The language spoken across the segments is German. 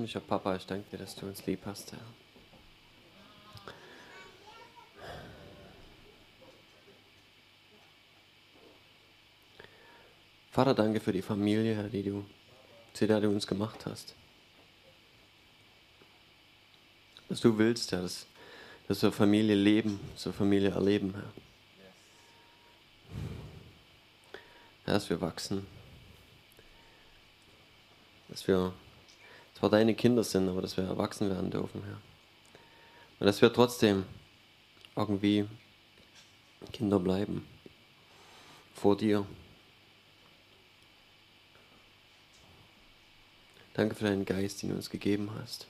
Himmlischer Papa, ich danke dir, dass du uns lieb hast, Herr. Vater, danke für die Familie, Herr, die du, zu der du uns gemacht hast. Dass du willst, Herr, dass, dass wir Familie leben, so Familie erleben, Herr. Herr, dass wir wachsen. Dass wir zwar deine Kinder sind, aber dass wir erwachsen werden dürfen, Herr. Und dass wir trotzdem irgendwie Kinder bleiben. Vor dir. Danke für deinen Geist, den du uns gegeben hast.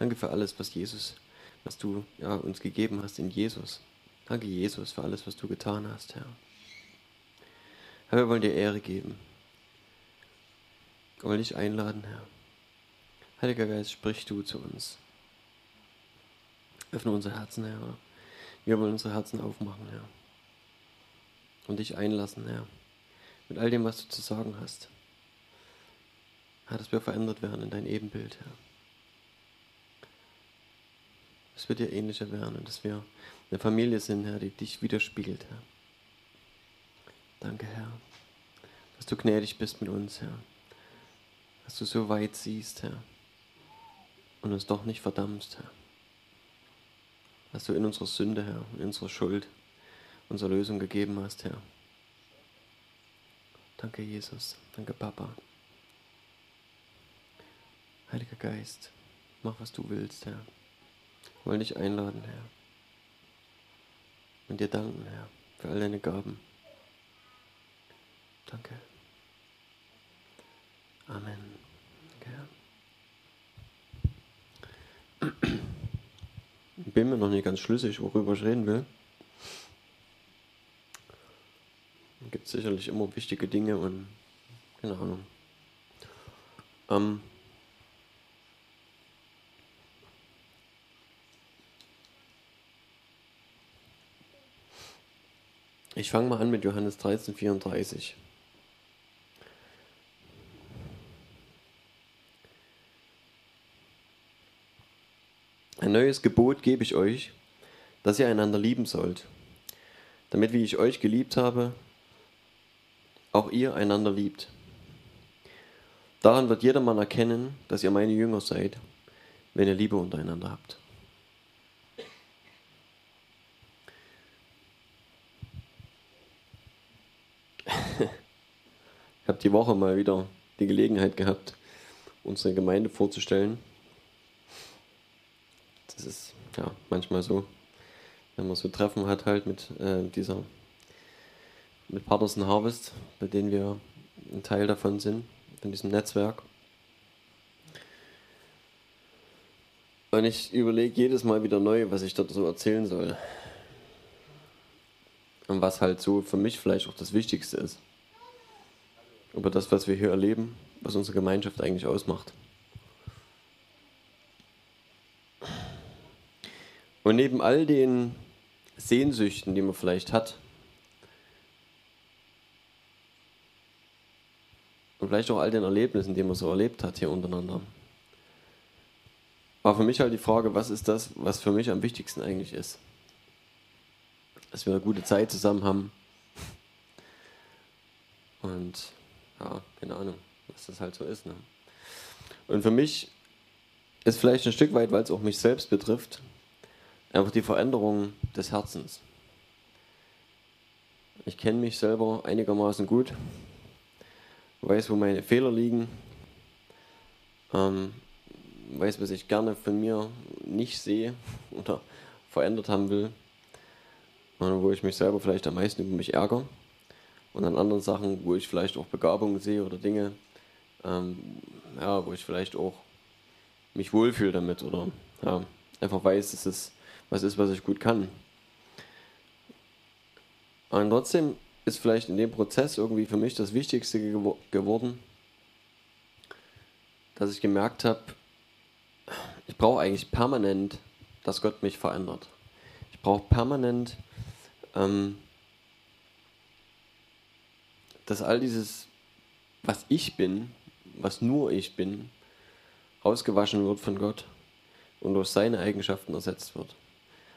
Danke für alles, was Jesus, was du ja, uns gegeben hast in Jesus. Danke, Jesus, für alles, was du getan hast, Herr. Herr, wir wollen dir Ehre geben. Wir wollen dich einladen, Herr. Heiliger Geist, sprich du zu uns. Öffne unser Herzen, Herr. Wir wollen unsere Herzen aufmachen, Herr. Und dich einlassen, Herr. Mit all dem, was du zu sagen hast. Herr, dass wir verändert werden in dein Ebenbild, Herr. Dass wir dir ähnlicher werden und dass wir eine Familie sind, Herr, die dich widerspiegelt, Herr. Danke, Herr, dass du gnädig bist mit uns, Herr. Dass du so weit siehst, Herr. Und uns doch nicht verdammst, Herr. Dass du in unserer Sünde, Herr, in unserer Schuld unsere Lösung gegeben hast, Herr. Danke, Jesus. Danke, Papa. Heiliger Geist, mach, was du willst, Herr. Wir wollen dich einladen, Herr. Und dir danken, Herr, für all deine Gaben. Danke. Amen. Danke, Ich bin mir noch nicht ganz schlüssig, worüber ich reden will. Es gibt sicherlich immer wichtige Dinge und keine Ahnung. Ähm, Ich fange mal an mit Johannes 13, 34. Ein neues Gebot gebe ich euch, dass ihr einander lieben sollt, damit wie ich euch geliebt habe, auch ihr einander liebt. Daran wird jedermann erkennen, dass ihr meine Jünger seid, wenn ihr Liebe untereinander habt. Ich habe die Woche mal wieder die Gelegenheit gehabt, unsere Gemeinde vorzustellen. Das ist ja manchmal so, wenn man so Treffen hat halt mit äh, dieser mit Partners in Harvest, bei denen wir ein Teil davon sind, in diesem Netzwerk. Und ich überlege jedes Mal wieder neu, was ich dort so erzählen soll. Und was halt so für mich vielleicht auch das Wichtigste ist über das, was wir hier erleben, was unsere Gemeinschaft eigentlich ausmacht. Und neben all den Sehnsüchten, die man vielleicht hat, und vielleicht auch all den Erlebnissen, die man so erlebt hat hier untereinander, war für mich halt die Frage, was ist das, was für mich am wichtigsten eigentlich ist? Dass wir eine gute Zeit zusammen haben und ja, keine Ahnung, was das halt so ist. Ne? Und für mich ist vielleicht ein Stück weit, weil es auch mich selbst betrifft, einfach die Veränderung des Herzens. Ich kenne mich selber einigermaßen gut, weiß, wo meine Fehler liegen, ähm, weiß, was ich gerne von mir nicht sehe oder verändert haben will und wo ich mich selber vielleicht am meisten über mich ärgere und an anderen Sachen, wo ich vielleicht auch Begabungen sehe oder Dinge, ähm, ja, wo ich vielleicht auch mich wohlfühle damit oder ja, einfach weiß, dass es was ist, was ich gut kann. Und trotzdem ist vielleicht in dem Prozess irgendwie für mich das Wichtigste gewo geworden, dass ich gemerkt habe, ich brauche eigentlich permanent, dass Gott mich verändert. Ich brauche permanent ähm, dass all dieses, was ich bin, was nur ich bin, ausgewaschen wird von Gott und durch seine Eigenschaften ersetzt wird.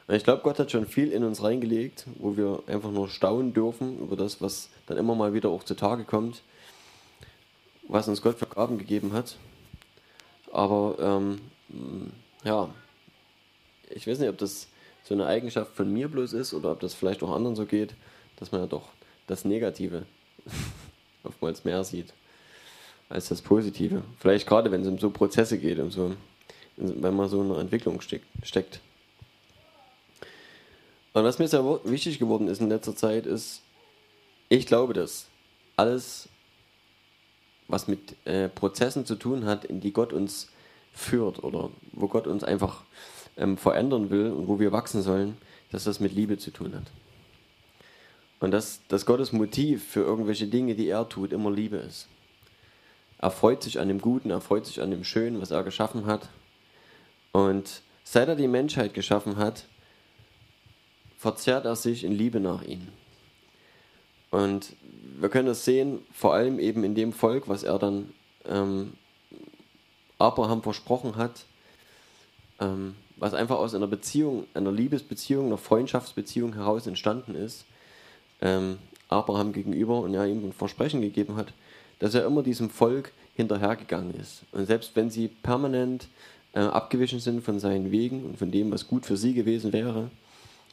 Ich glaube, Gott hat schon viel in uns reingelegt, wo wir einfach nur staunen dürfen über das, was dann immer mal wieder auch zutage kommt, was uns Gott für Gaben gegeben hat. Aber ähm, ja, ich weiß nicht, ob das so eine Eigenschaft von mir bloß ist oder ob das vielleicht auch anderen so geht, dass man ja doch das Negative oftmals mehr sieht als das Positive. Vielleicht gerade, wenn es um so Prozesse geht und so, wenn man so in einer Entwicklung steckt. Und was mir sehr wichtig geworden ist in letzter Zeit, ist, ich glaube, dass alles, was mit äh, Prozessen zu tun hat, in die Gott uns führt oder wo Gott uns einfach ähm, verändern will und wo wir wachsen sollen, dass das mit Liebe zu tun hat. Und dass, dass Gottes Motiv für irgendwelche Dinge, die er tut, immer Liebe ist. Er freut sich an dem Guten, er freut sich an dem Schönen, was er geschaffen hat. Und seit er die Menschheit geschaffen hat, verzehrt er sich in Liebe nach ihnen. Und wir können das sehen, vor allem eben in dem Volk, was er dann ähm, Abraham versprochen hat, ähm, was einfach aus einer Beziehung, einer Liebesbeziehung, einer Freundschaftsbeziehung heraus entstanden ist, ähm, Abraham gegenüber und ja ihm ein Versprechen gegeben hat, dass er immer diesem Volk hinterhergegangen ist. Und selbst wenn sie permanent äh, abgewichen sind von seinen Wegen und von dem, was gut für sie gewesen wäre,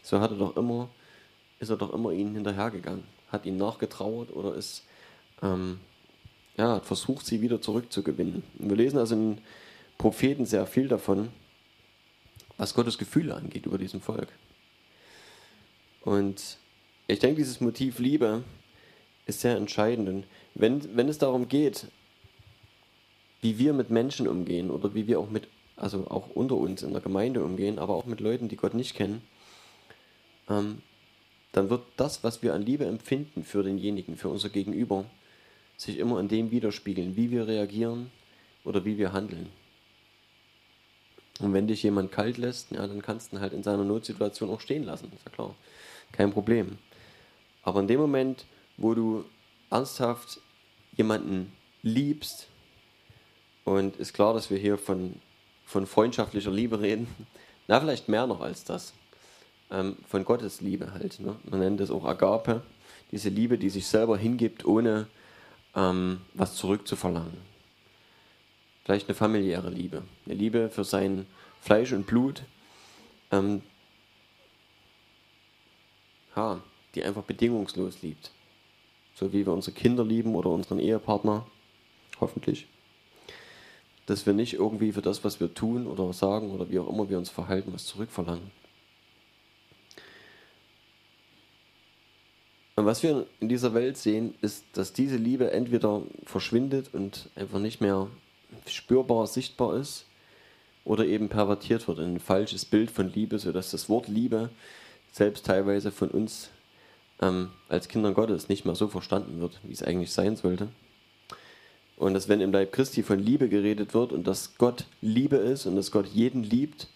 so hat er doch immer, ist er doch immer ihnen hinterhergegangen, hat ihnen nachgetrauert oder ist ähm, ja, hat versucht, sie wieder zurückzugewinnen. Und wir lesen also in Propheten sehr viel davon, was Gottes Gefühle angeht über diesem Volk. Und ich denke, dieses Motiv Liebe ist sehr entscheidend. Und wenn, wenn es darum geht, wie wir mit Menschen umgehen oder wie wir auch mit, also auch unter uns in der Gemeinde umgehen, aber auch mit Leuten, die Gott nicht kennen, ähm, dann wird das, was wir an Liebe empfinden für denjenigen, für unser Gegenüber, sich immer in dem widerspiegeln, wie wir reagieren oder wie wir handeln. Und wenn dich jemand kalt lässt, ja, dann kannst du ihn halt in seiner Notsituation auch stehen lassen, ist ja klar. Kein Problem. Aber in dem Moment, wo du ernsthaft jemanden liebst, und ist klar, dass wir hier von, von freundschaftlicher Liebe reden, na, vielleicht mehr noch als das, ähm, von Gottes Liebe halt. Ne? Man nennt es auch Agape, diese Liebe, die sich selber hingibt, ohne ähm, was zurückzuverlangen. Vielleicht eine familiäre Liebe, eine Liebe für sein Fleisch und Blut, ähm, ja, die einfach bedingungslos liebt. So wie wir unsere Kinder lieben oder unseren Ehepartner, hoffentlich. Dass wir nicht irgendwie für das, was wir tun oder sagen oder wie auch immer wir uns verhalten, was zurückverlangen. Und was wir in dieser Welt sehen, ist, dass diese Liebe entweder verschwindet und einfach nicht mehr spürbar, sichtbar ist, oder eben pervertiert wird in ein falsches Bild von Liebe, sodass das Wort Liebe selbst teilweise von uns ähm, als Kindern Gottes nicht mehr so verstanden wird, wie es eigentlich sein sollte. Und dass wenn im Leib Christi von Liebe geredet wird und dass Gott Liebe ist und dass Gott jeden liebt,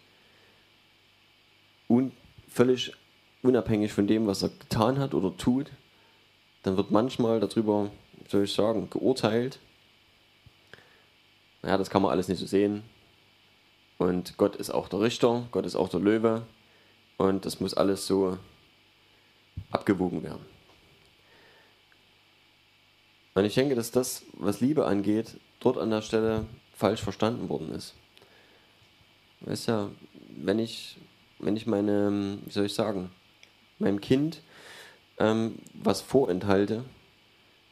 un völlig unabhängig von dem, was er getan hat oder tut, dann wird manchmal darüber, soll ich sagen, geurteilt. Naja, das kann man alles nicht so sehen. Und Gott ist auch der Richter, Gott ist auch der Löwe. Und das muss alles so abgewogen werden. Und ich denke, dass das, was Liebe angeht, dort an der Stelle falsch verstanden worden ist. Weißt ja, wenn ich, wenn ich meine, wie soll ich sagen, meinem Kind ähm, was vorenthalte,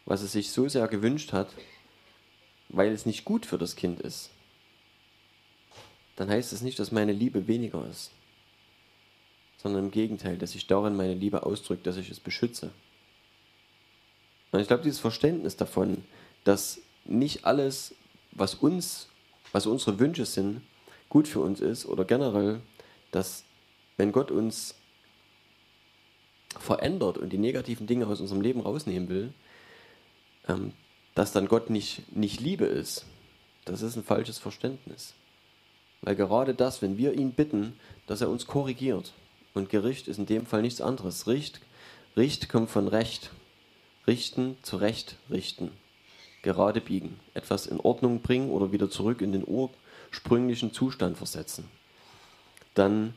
was es sich so sehr gewünscht hat, weil es nicht gut für das Kind ist, dann heißt es nicht, dass meine Liebe weniger ist, sondern im Gegenteil, dass sich darin meine Liebe ausdrückt, dass ich es beschütze. Und ich glaube, dieses Verständnis davon, dass nicht alles, was uns, was unsere Wünsche sind, gut für uns ist oder generell, dass wenn Gott uns verändert und die negativen Dinge aus unserem Leben rausnehmen will, ähm, dass dann Gott nicht, nicht Liebe ist. Das ist ein falsches Verständnis. Weil gerade das, wenn wir ihn bitten, dass er uns korrigiert, und Gericht ist in dem Fall nichts anderes. Richt, Richt kommt von Recht. Richten, zurecht richten. Gerade biegen. Etwas in Ordnung bringen oder wieder zurück in den Ur ursprünglichen Zustand versetzen, dann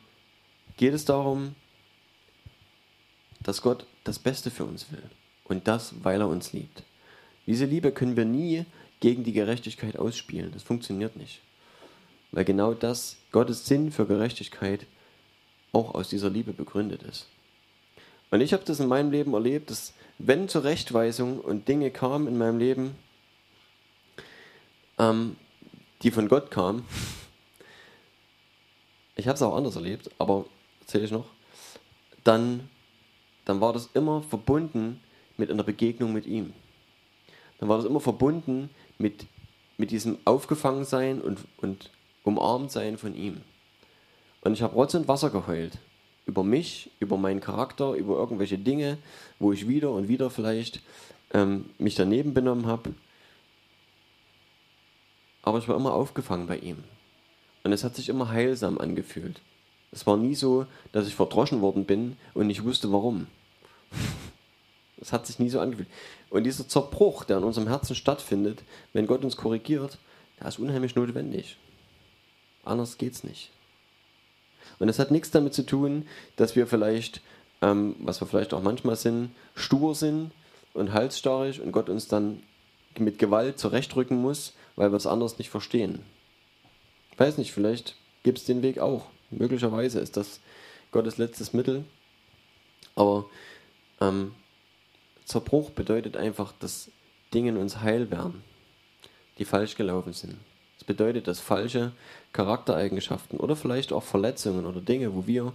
geht es darum, dass Gott das Beste für uns will. Und das, weil er uns liebt. Diese Liebe können wir nie gegen die Gerechtigkeit ausspielen. Das funktioniert nicht. Weil genau das, Gottes Sinn für Gerechtigkeit, auch aus dieser Liebe begründet ist. Und ich habe das in meinem Leben erlebt, dass wenn Zurechtweisung und Dinge kamen in meinem Leben, ähm, die von Gott kamen, ich habe es auch anders erlebt, aber erzähle ich noch, dann, dann war das immer verbunden mit einer Begegnung mit ihm. Dann war das immer verbunden mit, mit diesem Aufgefangensein und, und Umarmtsein von ihm. Und ich habe Rotz und Wasser geheult. Über mich, über meinen Charakter, über irgendwelche Dinge, wo ich wieder und wieder vielleicht ähm, mich daneben benommen habe. Aber ich war immer aufgefangen bei ihm. Und es hat sich immer heilsam angefühlt. Es war nie so, dass ich verdroschen worden bin und nicht wusste warum. Es hat sich nie so angefühlt. Und dieser Zerbruch, der in unserem Herzen stattfindet, wenn Gott uns korrigiert, der ist unheimlich notwendig. Anders geht's nicht. Und es hat nichts damit zu tun, dass wir vielleicht, ähm, was wir vielleicht auch manchmal sind, stur sind und halsstarrig und Gott uns dann mit Gewalt zurechtrücken muss, weil wir es anders nicht verstehen. Ich weiß nicht, vielleicht gibt es den Weg auch. Möglicherweise ist das Gottes letztes Mittel. Aber ähm, Zerbruch bedeutet einfach, dass Dinge in uns heil werden, die falsch gelaufen sind. Das bedeutet, dass falsche Charaktereigenschaften oder vielleicht auch Verletzungen oder Dinge, wo wir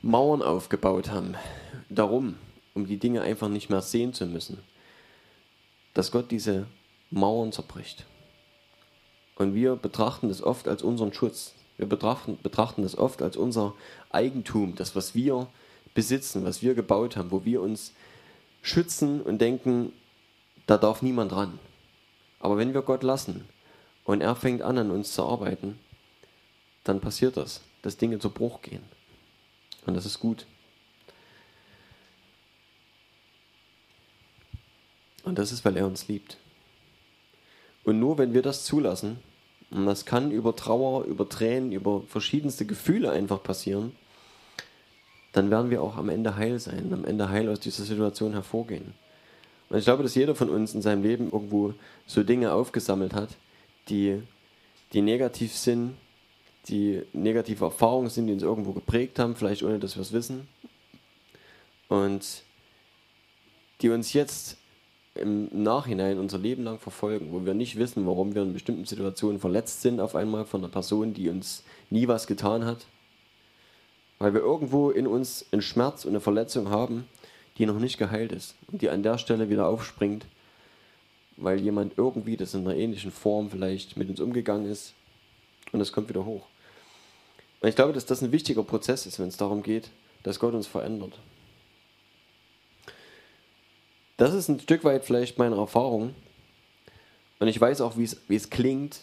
Mauern aufgebaut haben, darum, um die Dinge einfach nicht mehr sehen zu müssen, dass Gott diese Mauern zerbricht. Und wir betrachten das oft als unseren Schutz. Wir betrachten, betrachten das oft als unser Eigentum, das, was wir besitzen, was wir gebaut haben, wo wir uns schützen und denken, da darf niemand ran. Aber wenn wir Gott lassen und er fängt an, an uns zu arbeiten, dann passiert das, dass Dinge zu Bruch gehen. Und das ist gut. Und das ist, weil er uns liebt. Und nur wenn wir das zulassen, und das kann über Trauer, über Tränen, über verschiedenste Gefühle einfach passieren, dann werden wir auch am Ende heil sein, am Ende heil aus dieser Situation hervorgehen. Und ich glaube, dass jeder von uns in seinem Leben irgendwo so Dinge aufgesammelt hat, die, die negativ sind, die negative Erfahrungen sind, die uns irgendwo geprägt haben, vielleicht ohne dass wir es wissen. Und die uns jetzt im Nachhinein unser Leben lang verfolgen, wo wir nicht wissen, warum wir in bestimmten Situationen verletzt sind auf einmal von einer Person, die uns nie was getan hat, weil wir irgendwo in uns einen Schmerz und eine Verletzung haben, die noch nicht geheilt ist und die an der Stelle wieder aufspringt, weil jemand irgendwie das in einer ähnlichen Form vielleicht mit uns umgegangen ist und es kommt wieder hoch. Und ich glaube, dass das ein wichtiger Prozess ist, wenn es darum geht, dass Gott uns verändert. Das ist ein Stück weit vielleicht meine Erfahrung. Und ich weiß auch, wie es, wie es klingt,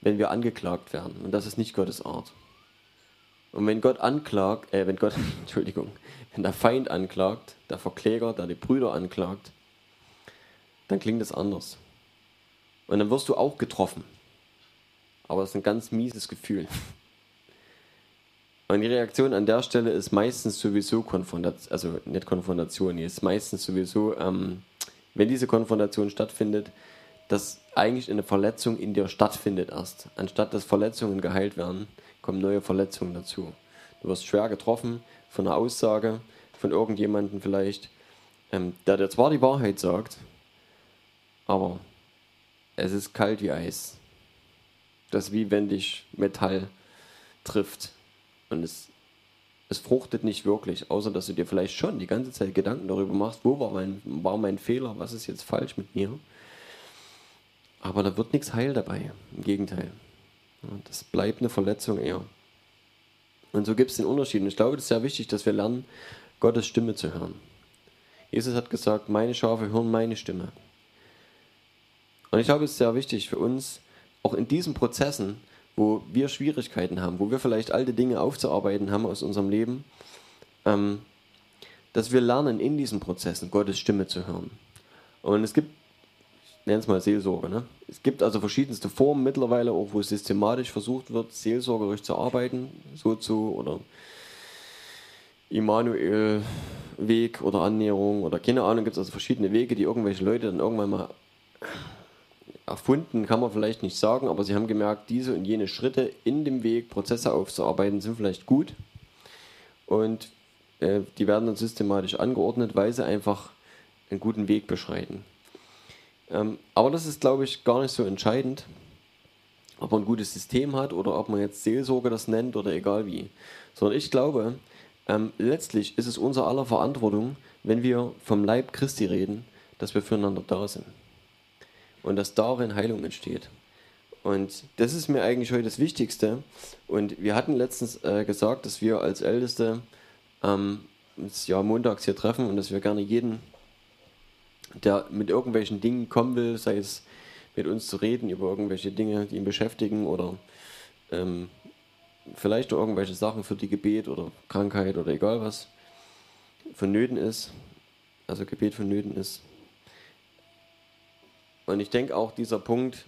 wenn wir angeklagt werden. Und das ist nicht Gottes Art. Und wenn Gott anklagt, äh, wenn Gott, Entschuldigung, wenn der Feind anklagt, der Verkläger, der die Brüder anklagt, dann klingt es anders. Und dann wirst du auch getroffen. Aber es ist ein ganz mieses Gefühl. Und die Reaktion an der Stelle ist meistens sowieso Konfrontation, also nicht Konfrontation, die ist meistens sowieso, ähm, wenn diese Konfrontation stattfindet, dass eigentlich eine Verletzung in dir stattfindet erst. Anstatt dass Verletzungen geheilt werden, kommen neue Verletzungen dazu. Du wirst schwer getroffen von einer Aussage von irgendjemandem vielleicht, ähm, der dir zwar die Wahrheit sagt, aber es ist kalt wie Eis. Das ist wie wenn dich Metall trifft. Und es, es fruchtet nicht wirklich, außer dass du dir vielleicht schon die ganze Zeit Gedanken darüber machst, wo war mein, war mein Fehler, was ist jetzt falsch mit mir. Aber da wird nichts heil dabei. Im Gegenteil. Das bleibt eine Verletzung eher. Und so gibt es den Unterschied. Und ich glaube, es ist sehr wichtig, dass wir lernen, Gottes Stimme zu hören. Jesus hat gesagt, meine Schafe hören meine Stimme. Und ich glaube, es ist sehr wichtig für uns, auch in diesen Prozessen, wo wir Schwierigkeiten haben, wo wir vielleicht alte Dinge aufzuarbeiten haben aus unserem Leben, ähm, dass wir lernen, in diesen Prozessen Gottes Stimme zu hören. Und es gibt nenne es mal Seelsorge. Ne? Es gibt also verschiedenste Formen mittlerweile, auch wo systematisch versucht wird, seelsorgerisch zu arbeiten, so zu oder Immanuel-Weg oder Annäherung oder keine Ahnung, gibt es also verschiedene Wege, die irgendwelche Leute dann irgendwann mal erfunden, kann man vielleicht nicht sagen, aber sie haben gemerkt, diese und jene Schritte in dem Weg, Prozesse aufzuarbeiten, sind vielleicht gut und äh, die werden dann systematisch angeordnet, weil sie einfach einen guten Weg beschreiten. Ähm, aber das ist, glaube ich, gar nicht so entscheidend, ob man ein gutes System hat oder ob man jetzt Seelsorge das nennt oder egal wie. Sondern ich glaube, ähm, letztlich ist es unser aller Verantwortung, wenn wir vom Leib Christi reden, dass wir füreinander da sind. Und dass darin Heilung entsteht. Und das ist mir eigentlich heute das Wichtigste. Und wir hatten letztens äh, gesagt, dass wir als Älteste ähm, uns ja montags hier treffen und dass wir gerne jeden, der mit irgendwelchen Dingen kommen will, sei es mit uns zu reden über irgendwelche Dinge, die ihn beschäftigen oder ähm, vielleicht auch irgendwelche Sachen für die Gebet oder Krankheit oder egal was vonnöten ist, also Gebet vonnöten ist. Und ich denke auch dieser Punkt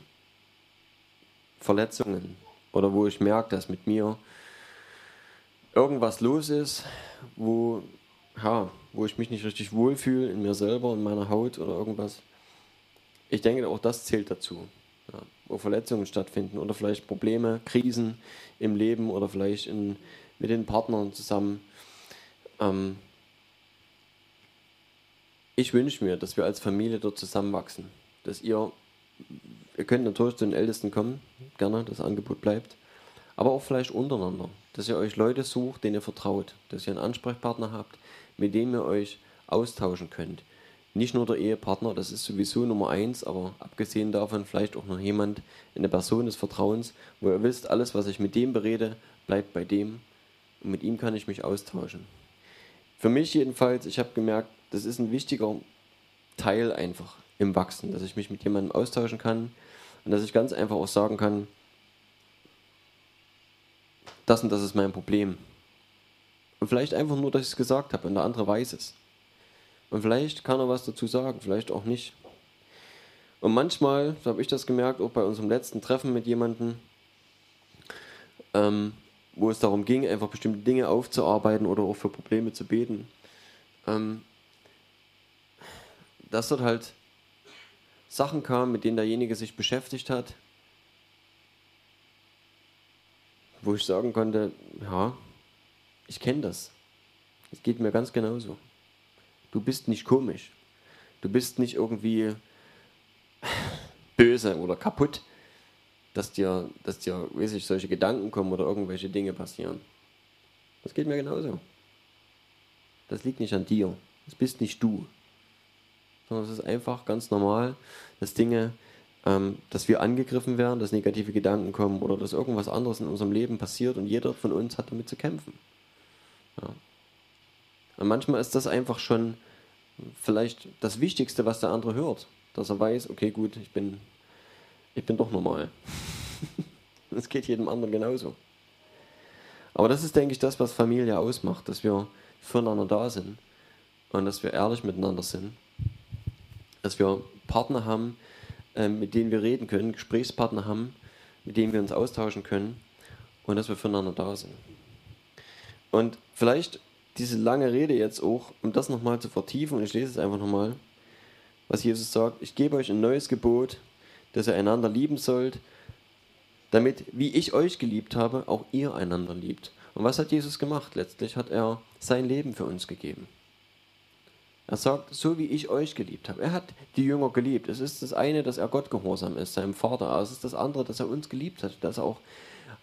Verletzungen oder wo ich merke, dass mit mir irgendwas los ist, wo, ja, wo ich mich nicht richtig wohlfühle in mir selber, in meiner Haut oder irgendwas. Ich denke, auch das zählt dazu ja, wo Verletzungen stattfinden oder vielleicht Probleme, Krisen im Leben oder vielleicht in, mit den Partnern zusammen. Ähm, ich wünsche mir, dass wir als Familie dort zusammenwachsen, dass ihr, ihr könnt natürlich zu den Ältesten kommen, gerne, das Angebot bleibt, aber auch vielleicht untereinander, dass ihr euch Leute sucht, denen ihr vertraut, dass ihr einen Ansprechpartner habt, mit dem ihr euch austauschen könnt, nicht nur der Ehepartner, das ist sowieso Nummer eins, aber abgesehen davon vielleicht auch noch jemand, eine Person des Vertrauens, wo ihr wisst, alles, was ich mit dem berede, bleibt bei dem und mit ihm kann ich mich austauschen. Für mich jedenfalls, ich habe gemerkt, das ist ein wichtiger Teil einfach im Wachsen, dass ich mich mit jemandem austauschen kann und dass ich ganz einfach auch sagen kann, das und das ist mein Problem. Und vielleicht einfach nur, dass ich es gesagt habe und der andere weiß es. Und vielleicht kann er was dazu sagen, vielleicht auch nicht. Und manchmal, so habe ich das gemerkt, auch bei unserem letzten Treffen mit jemandem, ähm, wo es darum ging, einfach bestimmte Dinge aufzuarbeiten oder auch für Probleme zu beten, ähm, dass dort halt Sachen kamen, mit denen derjenige sich beschäftigt hat, wo ich sagen konnte, ja, ich kenne das. Es geht mir ganz genauso. Du bist nicht komisch. Du bist nicht irgendwie böse oder kaputt, dass dir, dass dir, weiß ich, solche Gedanken kommen oder irgendwelche Dinge passieren. Das geht mir genauso. Das liegt nicht an dir. Das bist nicht du. Sondern es ist einfach ganz normal, dass Dinge, ähm, dass wir angegriffen werden, dass negative Gedanken kommen oder dass irgendwas anderes in unserem Leben passiert und jeder von uns hat damit zu kämpfen. Ja. Und manchmal ist das einfach schon vielleicht das Wichtigste, was der andere hört. Dass er weiß, okay, gut, ich bin, ich bin doch normal. Es geht jedem anderen genauso. Aber das ist, denke ich, das, was Familie ausmacht, dass wir füreinander da sind und dass wir ehrlich miteinander sind. Dass wir Partner haben, mit denen wir reden können, Gesprächspartner haben, mit denen wir uns austauschen können und dass wir füreinander da sind. Und vielleicht diese lange Rede jetzt auch, um das nochmal zu vertiefen, und ich lese es einfach nochmal, was Jesus sagt, ich gebe euch ein neues Gebot, dass ihr einander lieben sollt, damit, wie ich euch geliebt habe, auch ihr einander liebt. Und was hat Jesus gemacht? Letztlich hat er sein Leben für uns gegeben. Er sagt, so wie ich euch geliebt habe. Er hat die Jünger geliebt. Es ist das eine, dass er Gott gehorsam ist, seinem Vater. Aber es ist das andere, dass er uns geliebt hat, dass er auch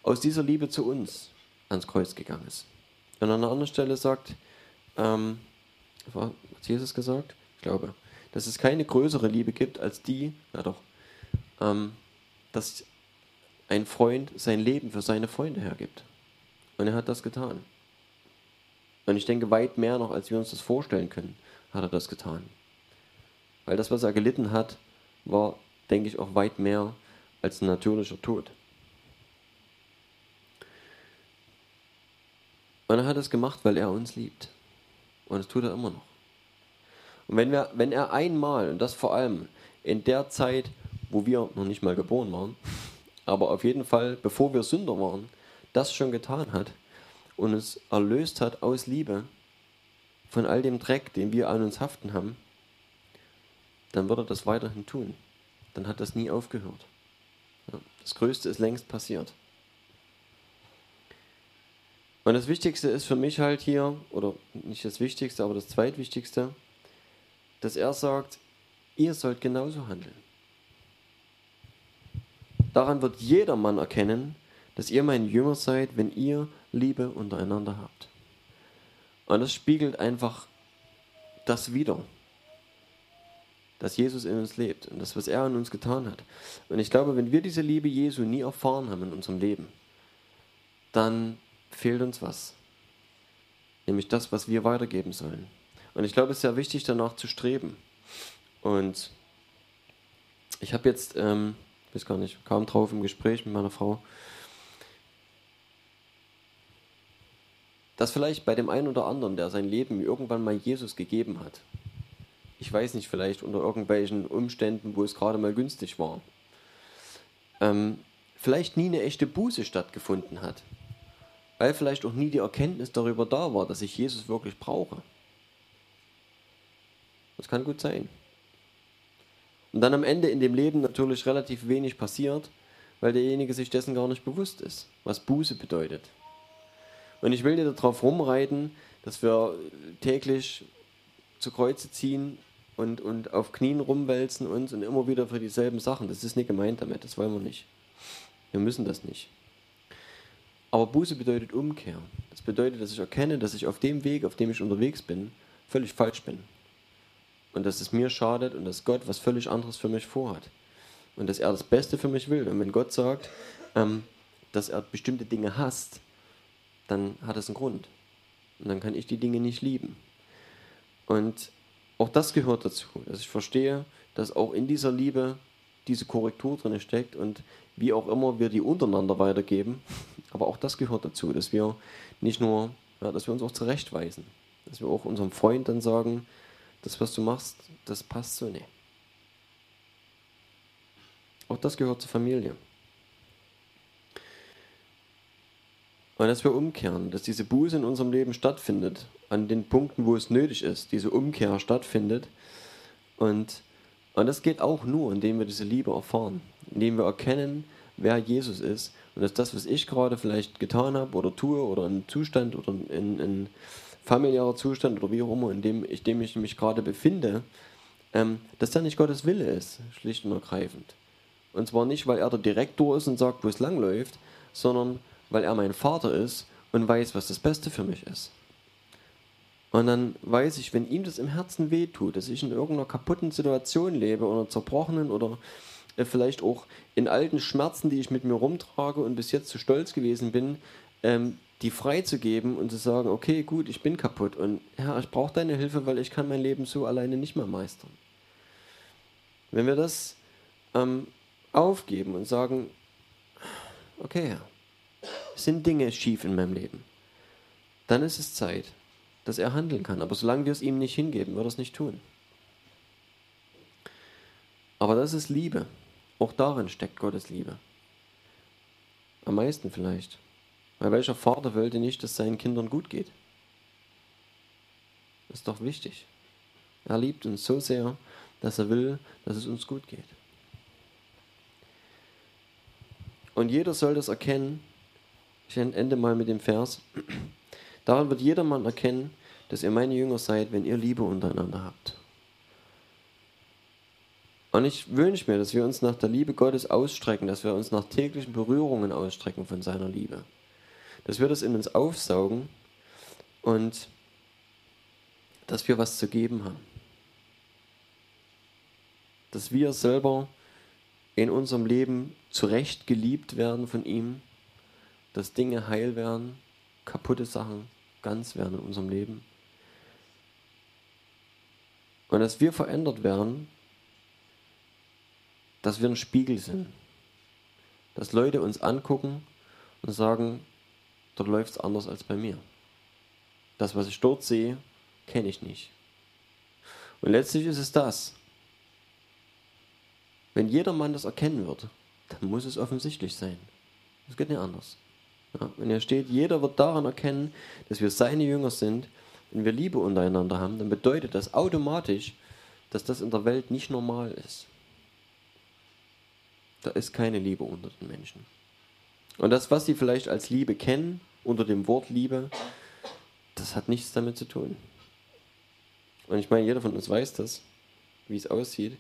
aus dieser Liebe zu uns ans Kreuz gegangen ist. Und an einer anderen Stelle sagt, ähm, hat Jesus gesagt? Ich glaube, dass es keine größere Liebe gibt als die, ja doch, ähm, dass ein Freund sein Leben für seine Freunde hergibt. Und er hat das getan. Und ich denke, weit mehr noch, als wir uns das vorstellen können, hat er das getan. Weil das, was er gelitten hat, war, denke ich, auch weit mehr als ein natürlicher Tod. Und er hat es gemacht, weil er uns liebt. Und das tut er immer noch. Und wenn, wir, wenn er einmal, und das vor allem in der Zeit, wo wir noch nicht mal geboren waren, aber auf jeden Fall, bevor wir Sünder waren, das schon getan hat und uns erlöst hat aus Liebe von all dem Dreck, den wir an uns haften haben, dann wird er das weiterhin tun. Dann hat das nie aufgehört. Das Größte ist längst passiert. Und das Wichtigste ist für mich halt hier, oder nicht das Wichtigste, aber das Zweitwichtigste, dass er sagt, ihr sollt genauso handeln. Daran wird jeder Mann erkennen, dass ihr mein Jünger seid, wenn ihr Liebe untereinander habt. Und das spiegelt einfach das wieder, dass Jesus in uns lebt und das, was er an uns getan hat. Und ich glaube, wenn wir diese Liebe Jesu nie erfahren haben in unserem Leben, dann fehlt uns was. Nämlich das, was wir weitergeben sollen. Und ich glaube, es ist sehr wichtig, danach zu streben. Und ich habe jetzt, ähm, weiß gar nicht, kam drauf im Gespräch mit meiner Frau, dass vielleicht bei dem einen oder anderen, der sein Leben irgendwann mal Jesus gegeben hat, ich weiß nicht, vielleicht unter irgendwelchen Umständen, wo es gerade mal günstig war, ähm, vielleicht nie eine echte Buße stattgefunden hat, weil vielleicht auch nie die Erkenntnis darüber da war, dass ich Jesus wirklich brauche. Das kann gut sein. Und dann am Ende in dem Leben natürlich relativ wenig passiert, weil derjenige sich dessen gar nicht bewusst ist, was Buße bedeutet. Und ich will dir darauf rumreiten, dass wir täglich zu Kreuze ziehen und, und auf Knien rumwälzen uns und immer wieder für dieselben Sachen. Das ist nicht gemeint damit, das wollen wir nicht. Wir müssen das nicht. Aber Buße bedeutet Umkehr. Das bedeutet, dass ich erkenne, dass ich auf dem Weg, auf dem ich unterwegs bin, völlig falsch bin. Und dass es mir schadet und dass Gott was völlig anderes für mich vorhat. Und dass er das Beste für mich will. Und wenn Gott sagt, ähm, dass er bestimmte Dinge hasst, dann hat es einen Grund. Und dann kann ich die Dinge nicht lieben. Und auch das gehört dazu, dass ich verstehe, dass auch in dieser Liebe diese Korrektur drin steckt und wie auch immer wir die untereinander weitergeben. Aber auch das gehört dazu, dass wir nicht nur, ja, dass wir uns auch zurechtweisen. Dass wir auch unserem Freund dann sagen, das, was du machst, das passt so nicht. Auch das gehört zur Familie. Und dass wir umkehren, dass diese Buße in unserem Leben stattfindet, an den Punkten, wo es nötig ist, diese Umkehr stattfindet. Und, und das geht auch nur, indem wir diese Liebe erfahren, indem wir erkennen, wer Jesus ist und dass das, was ich gerade vielleicht getan habe oder tue oder in Zustand oder in, in familiärer Zustand oder wie auch immer, in dem ich, dem ich mich gerade befinde, ähm, dass das nicht Gottes Wille ist, schlicht und ergreifend. Und zwar nicht, weil er der Direktor ist und sagt, wo es langläuft, sondern weil er mein Vater ist und weiß, was das Beste für mich ist. Und dann weiß ich, wenn ihm das im Herzen wehtut, dass ich in irgendeiner kaputten Situation lebe oder zerbrochenen oder äh, vielleicht auch in alten Schmerzen, die ich mit mir rumtrage und bis jetzt zu stolz gewesen bin, ähm, die freizugeben und zu sagen, okay, gut, ich bin kaputt und ja, ich brauche deine Hilfe, weil ich kann mein Leben so alleine nicht mehr meistern. Wenn wir das ähm, aufgeben und sagen, okay, Herr, sind Dinge schief in meinem Leben, dann ist es Zeit, dass er handeln kann. Aber solange wir es ihm nicht hingeben, wird er es nicht tun. Aber das ist Liebe. Auch darin steckt Gottes Liebe. Am meisten vielleicht. Weil welcher Vater wollte nicht, dass seinen Kindern gut geht? Das ist doch wichtig. Er liebt uns so sehr, dass er will, dass es uns gut geht. Und jeder soll das erkennen, ich ende mal mit dem Vers. Daran wird jedermann erkennen, dass ihr meine Jünger seid, wenn ihr Liebe untereinander habt. Und ich wünsche mir, dass wir uns nach der Liebe Gottes ausstrecken, dass wir uns nach täglichen Berührungen ausstrecken von seiner Liebe. Dass wir das in uns aufsaugen und dass wir was zu geben haben. Dass wir selber in unserem Leben zurecht geliebt werden von ihm dass Dinge heil werden, kaputte Sachen ganz werden in unserem Leben. Und dass wir verändert werden, dass wir ein Spiegel sind. Dass Leute uns angucken und sagen, dort läuft es anders als bei mir. Das, was ich dort sehe, kenne ich nicht. Und letztlich ist es das. wenn jeder Mann das erkennen wird, dann muss es offensichtlich sein. Das geht nicht anders. Ja, wenn hier steht, jeder wird daran erkennen, dass wir seine Jünger sind, wenn wir Liebe untereinander haben, dann bedeutet das automatisch, dass das in der Welt nicht normal ist. Da ist keine Liebe unter den Menschen. Und das, was sie vielleicht als Liebe kennen, unter dem Wort Liebe, das hat nichts damit zu tun. Und ich meine, jeder von uns weiß das, wie es aussieht.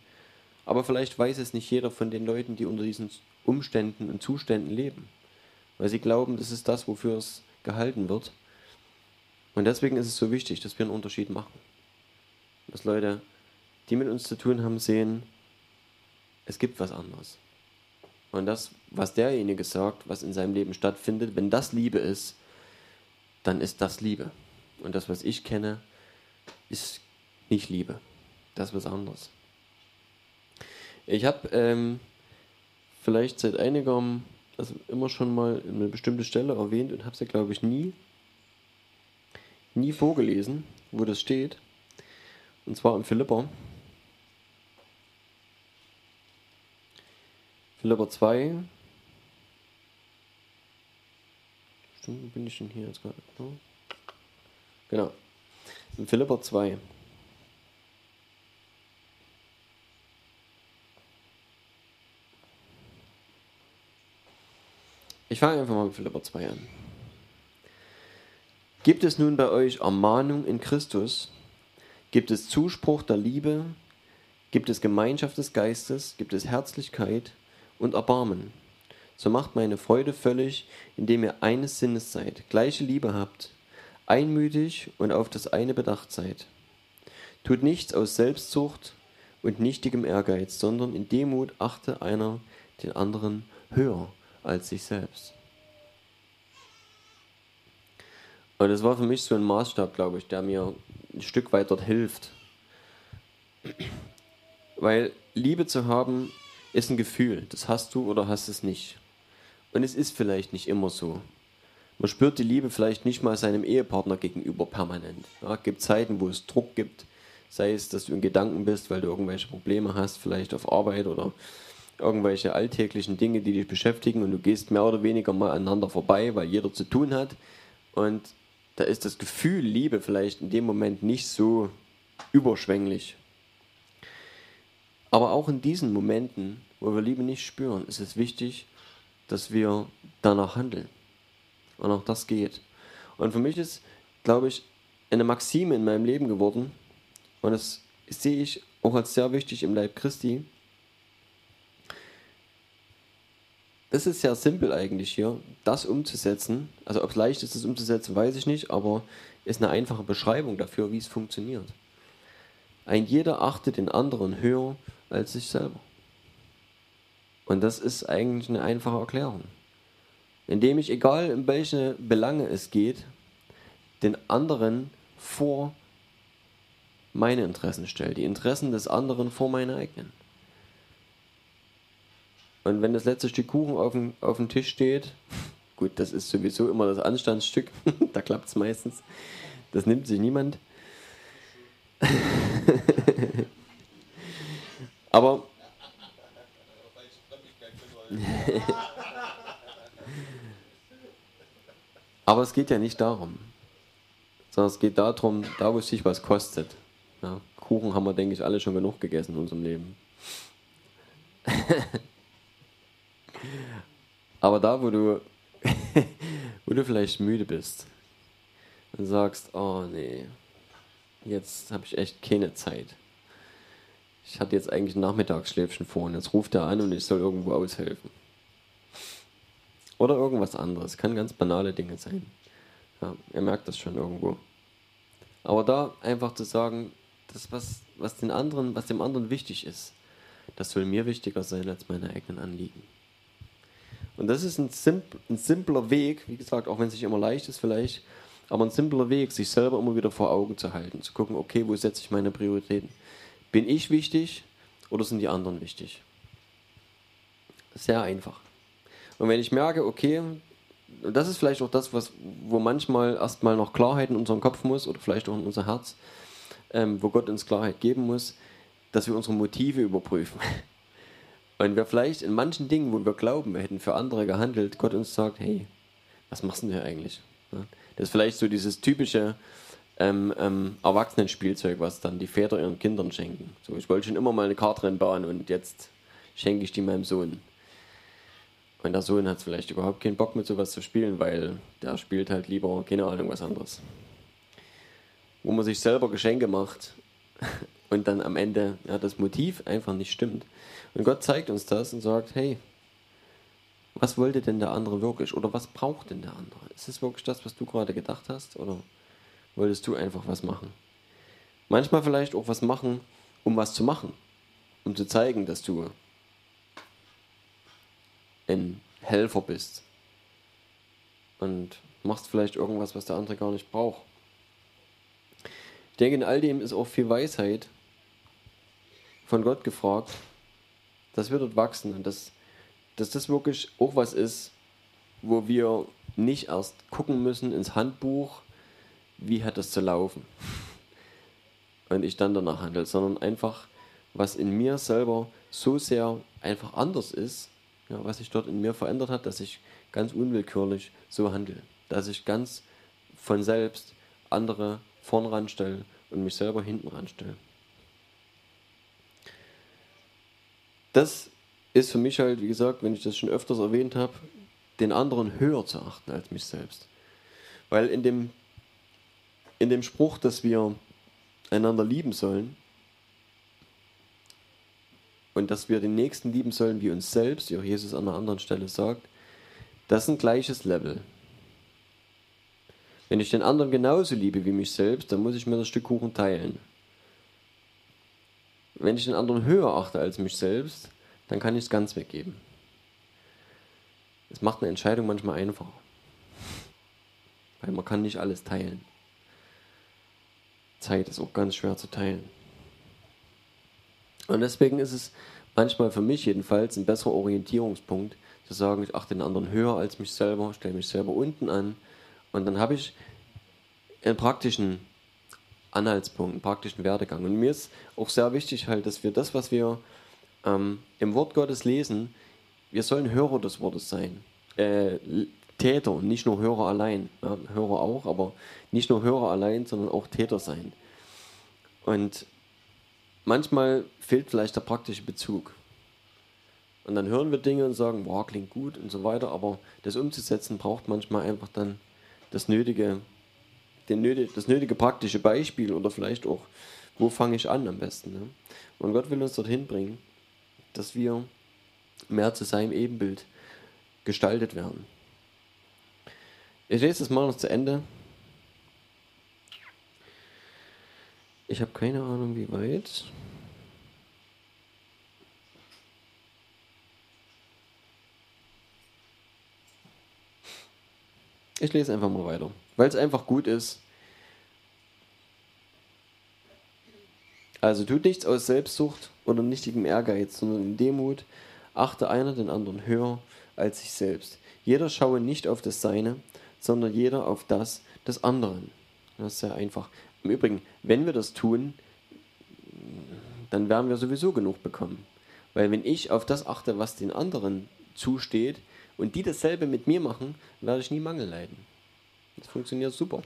Aber vielleicht weiß es nicht jeder von den Leuten, die unter diesen Umständen und Zuständen leben. Weil sie glauben, das ist das, wofür es gehalten wird. Und deswegen ist es so wichtig, dass wir einen Unterschied machen. Dass Leute, die mit uns zu tun haben, sehen, es gibt was anderes. Und das, was derjenige sagt, was in seinem Leben stattfindet, wenn das Liebe ist, dann ist das Liebe. Und das, was ich kenne, ist nicht Liebe. Das ist was anderes. Ich habe ähm, vielleicht seit einigem, also immer schon mal eine bestimmte Stelle erwähnt und habe sie, glaube ich, nie, nie vorgelesen, wo das steht. Und zwar im Philipper. Philipper 2. Stimmt, bin ich denn hier jetzt gerade? Genau. In Philipper 2. Ich fange einfach mal mit Philipper 2 an. Gibt es nun bei euch Ermahnung in Christus? Gibt es Zuspruch der Liebe? Gibt es Gemeinschaft des Geistes? Gibt es Herzlichkeit und Erbarmen? So macht meine Freude völlig, indem ihr eines Sinnes seid, gleiche Liebe habt, einmütig und auf das eine bedacht seid. Tut nichts aus Selbstsucht und nichtigem Ehrgeiz, sondern in Demut achte einer den anderen höher als sich selbst. Und das war für mich so ein Maßstab, glaube ich, der mir ein Stück weit dort hilft. Weil Liebe zu haben ist ein Gefühl, das hast du oder hast es nicht. Und es ist vielleicht nicht immer so. Man spürt die Liebe vielleicht nicht mal seinem Ehepartner gegenüber permanent. Ja, es gibt Zeiten, wo es Druck gibt, sei es, dass du in Gedanken bist, weil du irgendwelche Probleme hast, vielleicht auf Arbeit oder irgendwelche alltäglichen Dinge, die dich beschäftigen und du gehst mehr oder weniger mal aneinander vorbei, weil jeder zu tun hat. Und da ist das Gefühl Liebe vielleicht in dem Moment nicht so überschwänglich. Aber auch in diesen Momenten, wo wir Liebe nicht spüren, ist es wichtig, dass wir danach handeln. Und auch das geht. Und für mich ist, glaube ich, eine Maxime in meinem Leben geworden, und das sehe ich auch als sehr wichtig im Leib Christi, das ist sehr simpel eigentlich hier, das umzusetzen. Also ob es leicht ist, das umzusetzen, weiß ich nicht, aber ist eine einfache Beschreibung dafür, wie es funktioniert. Ein jeder achtet den anderen höher als sich selber. Und das ist eigentlich eine einfache Erklärung. Indem ich, egal in welche Belange es geht, den anderen vor meine Interessen stelle, die Interessen des anderen vor meine eigenen. Und wenn das letzte Stück Kuchen auf dem, auf dem Tisch steht, gut, das ist sowieso immer das Anstandsstück, da klappt es meistens, das nimmt sich niemand. Aber Aber es geht ja nicht darum, sondern es geht darum, da wo es sich was kostet. Ja, Kuchen haben wir, denke ich, alle schon genug gegessen in unserem Leben. Aber da, wo du, wo du vielleicht müde bist und sagst, oh nee, jetzt habe ich echt keine Zeit. Ich hatte jetzt eigentlich ein Nachmittagsschläfchen vor und jetzt ruft er an und ich soll irgendwo aushelfen. Oder irgendwas anderes. Kann ganz banale Dinge sein. Ja, ihr merkt das schon irgendwo. Aber da einfach zu sagen, das, was, was, den anderen, was dem anderen wichtig ist, das soll mir wichtiger sein als meine eigenen Anliegen. Und das ist ein, simpl, ein simpler Weg, wie gesagt, auch wenn es nicht immer leicht ist vielleicht, aber ein simpler Weg, sich selber immer wieder vor Augen zu halten, zu gucken, okay, wo setze ich meine Prioritäten? Bin ich wichtig oder sind die anderen wichtig? Sehr einfach. Und wenn ich merke, okay, das ist vielleicht auch das, was, wo manchmal erstmal noch Klarheit in unserem Kopf muss oder vielleicht auch in unser Herz, ähm, wo Gott uns Klarheit geben muss, dass wir unsere Motive überprüfen. Und wir vielleicht in manchen Dingen, wo wir glauben, wir hätten für andere gehandelt, Gott uns sagt, hey, was machst du denn hier eigentlich? Das ist vielleicht so dieses typische ähm, ähm, Erwachsenenspielzeug, was dann die Väter ihren Kindern schenken. So, ich wollte schon immer mal eine Kartrennen bauen und jetzt schenke ich die meinem Sohn. Und der Sohn hat vielleicht überhaupt keinen Bock mit sowas zu spielen, weil der spielt halt lieber, keine Ahnung, was anderes. Wo man sich selber Geschenke macht und dann am Ende ja, das Motiv einfach nicht stimmt. Und Gott zeigt uns das und sagt, hey, was wollte denn der andere wirklich? Oder was braucht denn der andere? Ist es wirklich das, was du gerade gedacht hast? Oder wolltest du einfach was machen? Manchmal vielleicht auch was machen, um was zu machen. Um zu zeigen, dass du ein Helfer bist. Und machst vielleicht irgendwas, was der andere gar nicht braucht. Ich denke, in all dem ist auch viel Weisheit von Gott gefragt, dass wir dort wachsen und dass, dass das wirklich auch was ist, wo wir nicht erst gucken müssen ins Handbuch, wie hat das zu laufen und ich dann danach handle, sondern einfach, was in mir selber so sehr einfach anders ist, ja, was sich dort in mir verändert hat, dass ich ganz unwillkürlich so handle, dass ich ganz von selbst andere vorn ranstelle und mich selber hinten ranstelle. Das ist für mich halt, wie gesagt, wenn ich das schon öfters erwähnt habe, den anderen höher zu achten als mich selbst. Weil in dem, in dem Spruch, dass wir einander lieben sollen und dass wir den Nächsten lieben sollen wie uns selbst, wie auch Jesus an einer anderen Stelle sagt, das ist ein gleiches Level. Wenn ich den anderen genauso liebe wie mich selbst, dann muss ich mir das Stück Kuchen teilen. Wenn ich den anderen höher achte als mich selbst, dann kann ich es ganz weggeben. Es macht eine Entscheidung manchmal einfacher. Weil man kann nicht alles teilen. Zeit ist auch ganz schwer zu teilen. Und deswegen ist es manchmal für mich jedenfalls ein besserer Orientierungspunkt, zu sagen, ich achte den anderen höher als mich selber, stelle mich selber unten an und dann habe ich einen praktischen Anhaltspunkt, einen praktischen Werdegang. Und mir ist auch sehr wichtig halt, dass wir das, was wir ähm, im Wort Gottes lesen, wir sollen Hörer des Wortes sein. Äh, Täter, nicht nur Hörer allein. Ja, Hörer auch, aber nicht nur Hörer allein, sondern auch Täter sein. Und manchmal fehlt vielleicht der praktische Bezug. Und dann hören wir Dinge und sagen, wow, klingt gut und so weiter, aber das umzusetzen braucht manchmal einfach dann das nötige, den das nötige praktische Beispiel oder vielleicht auch, wo fange ich an am besten. Ne? Und Gott will uns dorthin bringen, dass wir mehr zu seinem Ebenbild gestaltet werden. Ich lese das mal noch zu Ende. Ich habe keine Ahnung, wie weit. Ich lese einfach mal weiter, weil es einfach gut ist. Also tut nichts aus Selbstsucht oder nichtigem Ehrgeiz, sondern in Demut achte einer den anderen höher als sich selbst. Jeder schaue nicht auf das Seine, sondern jeder auf das des anderen. Das ist sehr einfach. Im Übrigen, wenn wir das tun, dann werden wir sowieso genug bekommen. Weil wenn ich auf das achte, was den anderen zusteht, und die dasselbe mit mir machen, werde ich nie Mangel leiden. Das funktioniert super.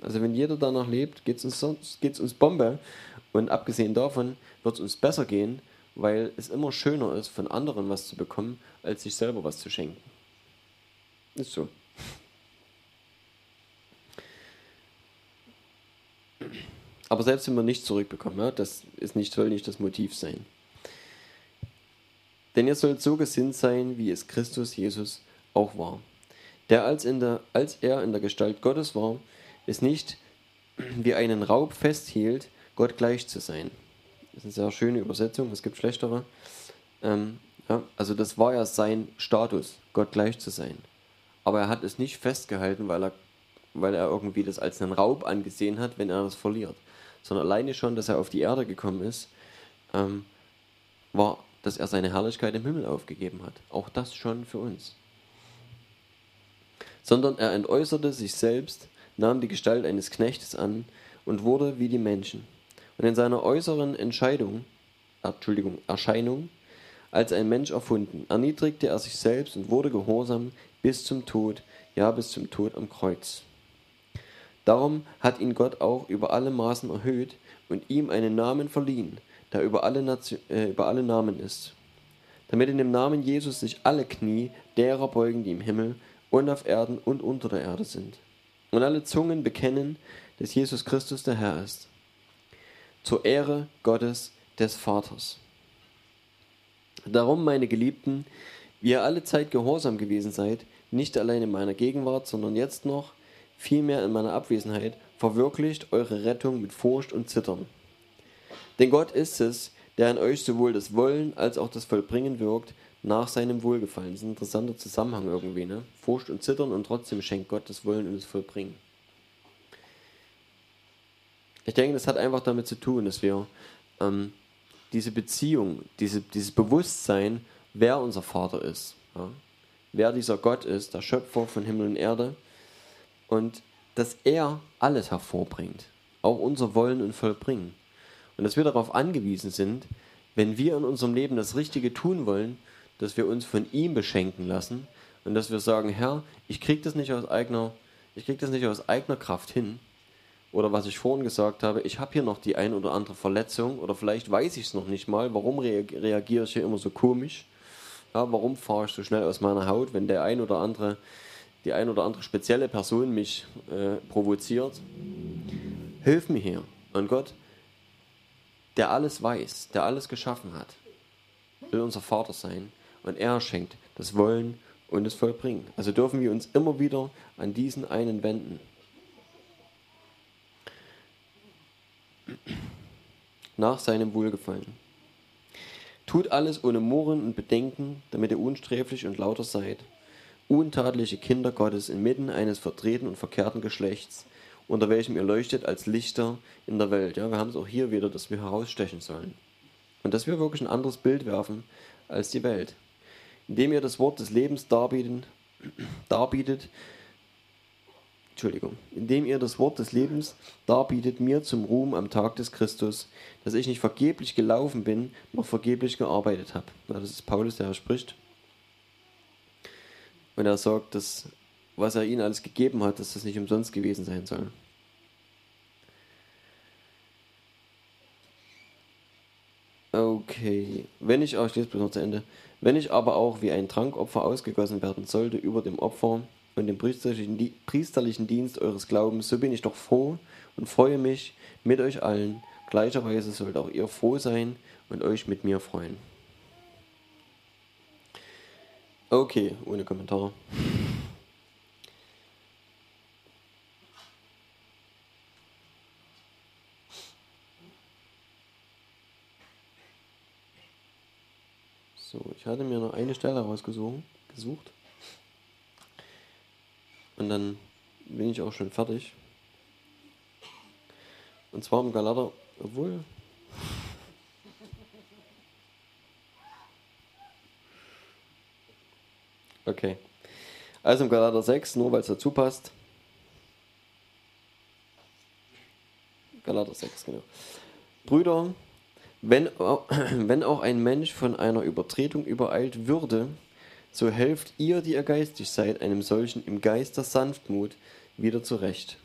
Also wenn jeder danach lebt, geht es uns, geht's uns Bombe. Und abgesehen davon wird es uns besser gehen, weil es immer schöner ist, von anderen was zu bekommen, als sich selber was zu schenken. Ist so. Aber selbst wenn wir nichts zurückbekommen, ja, das ist nicht, soll nicht das Motiv sein. Denn ihr sollt so gesinnt sein, wie es Christus Jesus auch war. Der als, in der, als er in der Gestalt Gottes war, es nicht wie einen Raub festhielt, Gott gleich zu sein. Das ist eine sehr schöne Übersetzung, es gibt schlechtere. Ähm, ja, also das war ja sein Status, Gott gleich zu sein. Aber er hat es nicht festgehalten, weil er, weil er irgendwie das als einen Raub angesehen hat, wenn er das verliert. Sondern alleine schon, dass er auf die Erde gekommen ist, ähm, war dass er seine Herrlichkeit im Himmel aufgegeben hat. Auch das schon für uns. Sondern er entäußerte sich selbst, nahm die Gestalt eines Knechtes an und wurde wie die Menschen. Und in seiner äußeren Entscheidung, Entschuldigung, Erscheinung als ein Mensch erfunden, erniedrigte er sich selbst und wurde gehorsam bis zum Tod, ja bis zum Tod am Kreuz. Darum hat ihn Gott auch über alle Maßen erhöht und ihm einen Namen verliehen, der über alle, Nation, äh, über alle Namen ist, damit in dem Namen Jesus sich alle Knie derer beugen, die im Himmel und auf Erden und unter der Erde sind, und alle Zungen bekennen, dass Jesus Christus der Herr ist, zur Ehre Gottes des Vaters. Darum, meine Geliebten, wie ihr alle Zeit gehorsam gewesen seid, nicht allein in meiner Gegenwart, sondern jetzt noch, vielmehr in meiner Abwesenheit, verwirklicht eure Rettung mit Furcht und Zittern. Denn Gott ist es, der in euch sowohl das Wollen als auch das Vollbringen wirkt, nach seinem Wohlgefallen. Das ist ein interessanter Zusammenhang irgendwie, ne? Furcht und Zittern und trotzdem schenkt Gott das Wollen und das Vollbringen. Ich denke, das hat einfach damit zu tun, dass wir ähm, diese Beziehung, diese, dieses Bewusstsein, wer unser Vater ist, ja? wer dieser Gott ist, der Schöpfer von Himmel und Erde, und dass er alles hervorbringt, auch unser Wollen und Vollbringen. Und dass wir darauf angewiesen sind, wenn wir in unserem Leben das Richtige tun wollen, dass wir uns von ihm beschenken lassen und dass wir sagen, Herr, ich krieg das nicht aus eigener, ich krieg das nicht aus eigener Kraft hin, oder was ich vorhin gesagt habe, ich habe hier noch die ein oder andere Verletzung oder vielleicht weiß ich es noch nicht mal, warum reagiere ich hier immer so komisch? Ja, warum fahre ich so schnell aus meiner Haut, wenn der ein oder andere, die ein oder andere spezielle Person mich äh, provoziert? Hilf mir hier. Und Gott, der alles weiß, der alles geschaffen hat, will unser Vater sein und er schenkt das Wollen und das Vollbringen. Also dürfen wir uns immer wieder an diesen einen wenden. nach seinem Wohlgefallen. Tut alles ohne Murren und Bedenken, damit ihr unsträflich und lauter seid, untadliche Kinder Gottes inmitten eines vertreten und verkehrten Geschlechts, unter welchem ihr leuchtet als Lichter in der Welt. Ja, wir haben es auch hier wieder, dass wir herausstechen sollen. Und dass wir wirklich ein anderes Bild werfen als die Welt. Indem ihr das Wort des Lebens darbieten, darbietet, Entschuldigung, indem ihr das Wort des Lebens darbietet mir zum Ruhm am Tag des Christus, dass ich nicht vergeblich gelaufen bin, noch vergeblich gearbeitet habe. Das ist Paulus, der spricht. Und er sagt, dass was er ihnen alles gegeben hat, dass das nicht umsonst gewesen sein soll. Okay, wenn ich, auch, ich lese bloß noch zu Ende, wenn ich aber auch wie ein Trankopfer ausgegossen werden sollte über dem Opfer, und dem priesterlichen, Dienst eures Glaubens, so bin ich doch froh und freue mich mit euch allen. Gleicherweise sollt auch ihr froh sein und euch mit mir freuen. Okay, ohne Kommentare. So, ich hatte mir noch eine Stelle rausgesucht. Gesucht. Und dann bin ich auch schon fertig. Und zwar im Galater, obwohl. Okay. Also im Galater 6, nur weil es dazu passt. Galater 6, genau. Brüder, wenn, wenn auch ein Mensch von einer Übertretung übereilt würde, so helft ihr, die ihr geistig seid, einem solchen im Geist der Sanftmut wieder zurecht.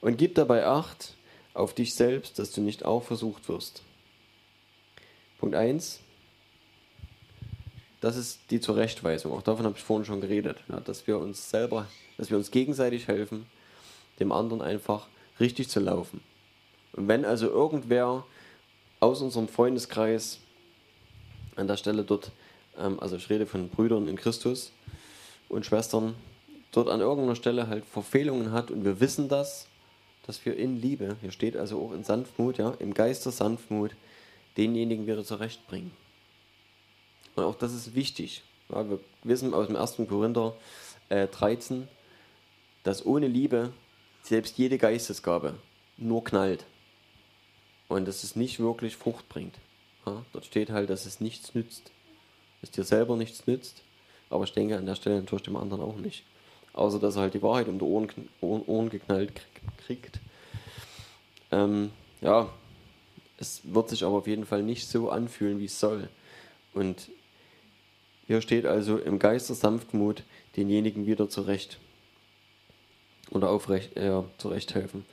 Und gib dabei Acht auf dich selbst, dass du nicht auch versucht wirst. Punkt 1. Das ist die Zurechtweisung. Auch davon habe ich vorhin schon geredet, ja, dass wir uns selber, dass wir uns gegenseitig helfen, dem anderen einfach richtig zu laufen. Und wenn also irgendwer aus unserem Freundeskreis an der Stelle dort ähm, also ich rede von Brüdern in Christus und Schwestern, dort an irgendeiner Stelle halt Verfehlungen hat und wir wissen das, dass wir in Liebe, hier steht also auch in Sanftmut, ja, im Geist der Sanftmut, denjenigen wieder zurechtbringen. Und auch das ist wichtig. Ja, wir wissen aus dem 1. Korinther äh, 13, dass ohne Liebe selbst jede Geistesgabe nur knallt. Und dass es nicht wirklich Frucht bringt. Ja, dort steht halt, dass es nichts nützt es dir selber nichts nützt, aber ich denke an der Stelle natürlich dem anderen auch nicht. Außer dass er halt die Wahrheit um die Ohren, Ohren, Ohren geknallt kriegt. Ähm, ja, Es wird sich aber auf jeden Fall nicht so anfühlen, wie es soll. Und hier steht also im Geist der Sanftmut denjenigen wieder zurecht oder aufrecht, äh, zurecht helfen.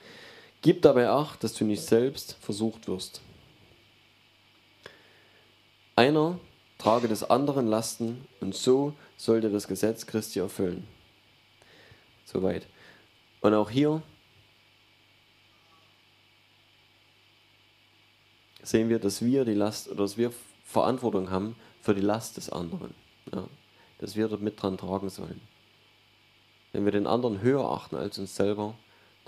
Gib dabei Acht, dass du nicht selbst versucht wirst. Einer trage des anderen Lasten und so sollte das Gesetz Christi erfüllen. Soweit. Und auch hier sehen wir, dass wir die Last oder dass wir Verantwortung haben für die Last des anderen. Ja, dass wir dort mit dran tragen sollen. Wenn wir den anderen höher achten als uns selber,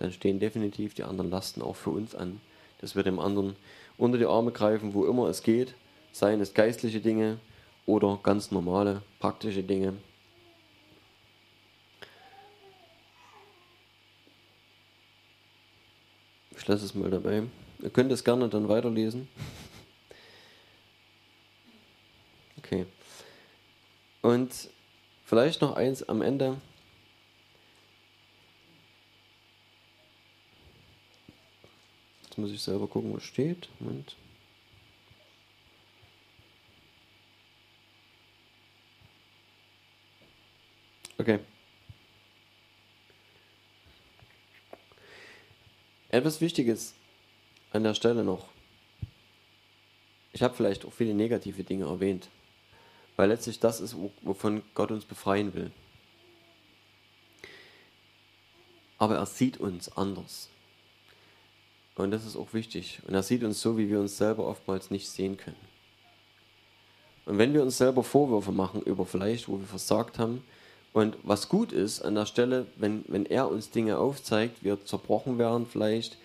dann stehen definitiv die anderen Lasten auch für uns an. Dass wir dem anderen unter die Arme greifen, wo immer es geht, seien es geistliche Dinge oder ganz normale, praktische Dinge. Ich lasse es mal dabei. Ihr könnt es gerne dann weiterlesen. Okay. Und vielleicht noch eins am Ende. Muss ich selber gucken, was steht. Moment. Okay. Etwas Wichtiges an der Stelle noch. Ich habe vielleicht auch viele negative Dinge erwähnt, weil letztlich das ist, wovon Gott uns befreien will. Aber er sieht uns anders. Und das ist auch wichtig. Und er sieht uns so, wie wir uns selber oftmals nicht sehen können. Und wenn wir uns selber Vorwürfe machen über vielleicht, wo wir versagt haben, und was gut ist an der Stelle, wenn, wenn er uns Dinge aufzeigt, wir zerbrochen werden vielleicht,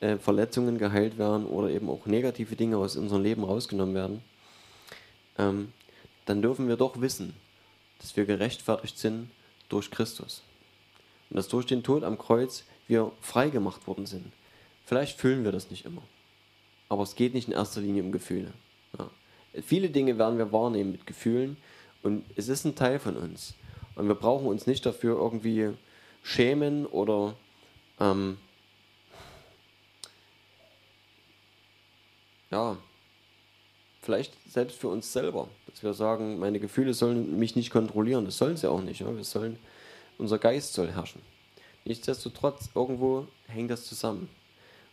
äh, Verletzungen geheilt werden oder eben auch negative Dinge aus unserem Leben rausgenommen werden, ähm, dann dürfen wir doch wissen, dass wir gerechtfertigt sind durch Christus. Und dass durch den Tod am Kreuz wir frei gemacht worden sind. Vielleicht fühlen wir das nicht immer. Aber es geht nicht in erster Linie um Gefühle. Ja. Viele Dinge werden wir wahrnehmen mit Gefühlen und es ist ein Teil von uns. Und wir brauchen uns nicht dafür irgendwie schämen oder ähm, ja, vielleicht selbst für uns selber, dass wir sagen, meine Gefühle sollen mich nicht kontrollieren. Das sollen sie auch nicht. Ja? Wir sollen, unser Geist soll herrschen. Nichtsdestotrotz, irgendwo hängt das zusammen.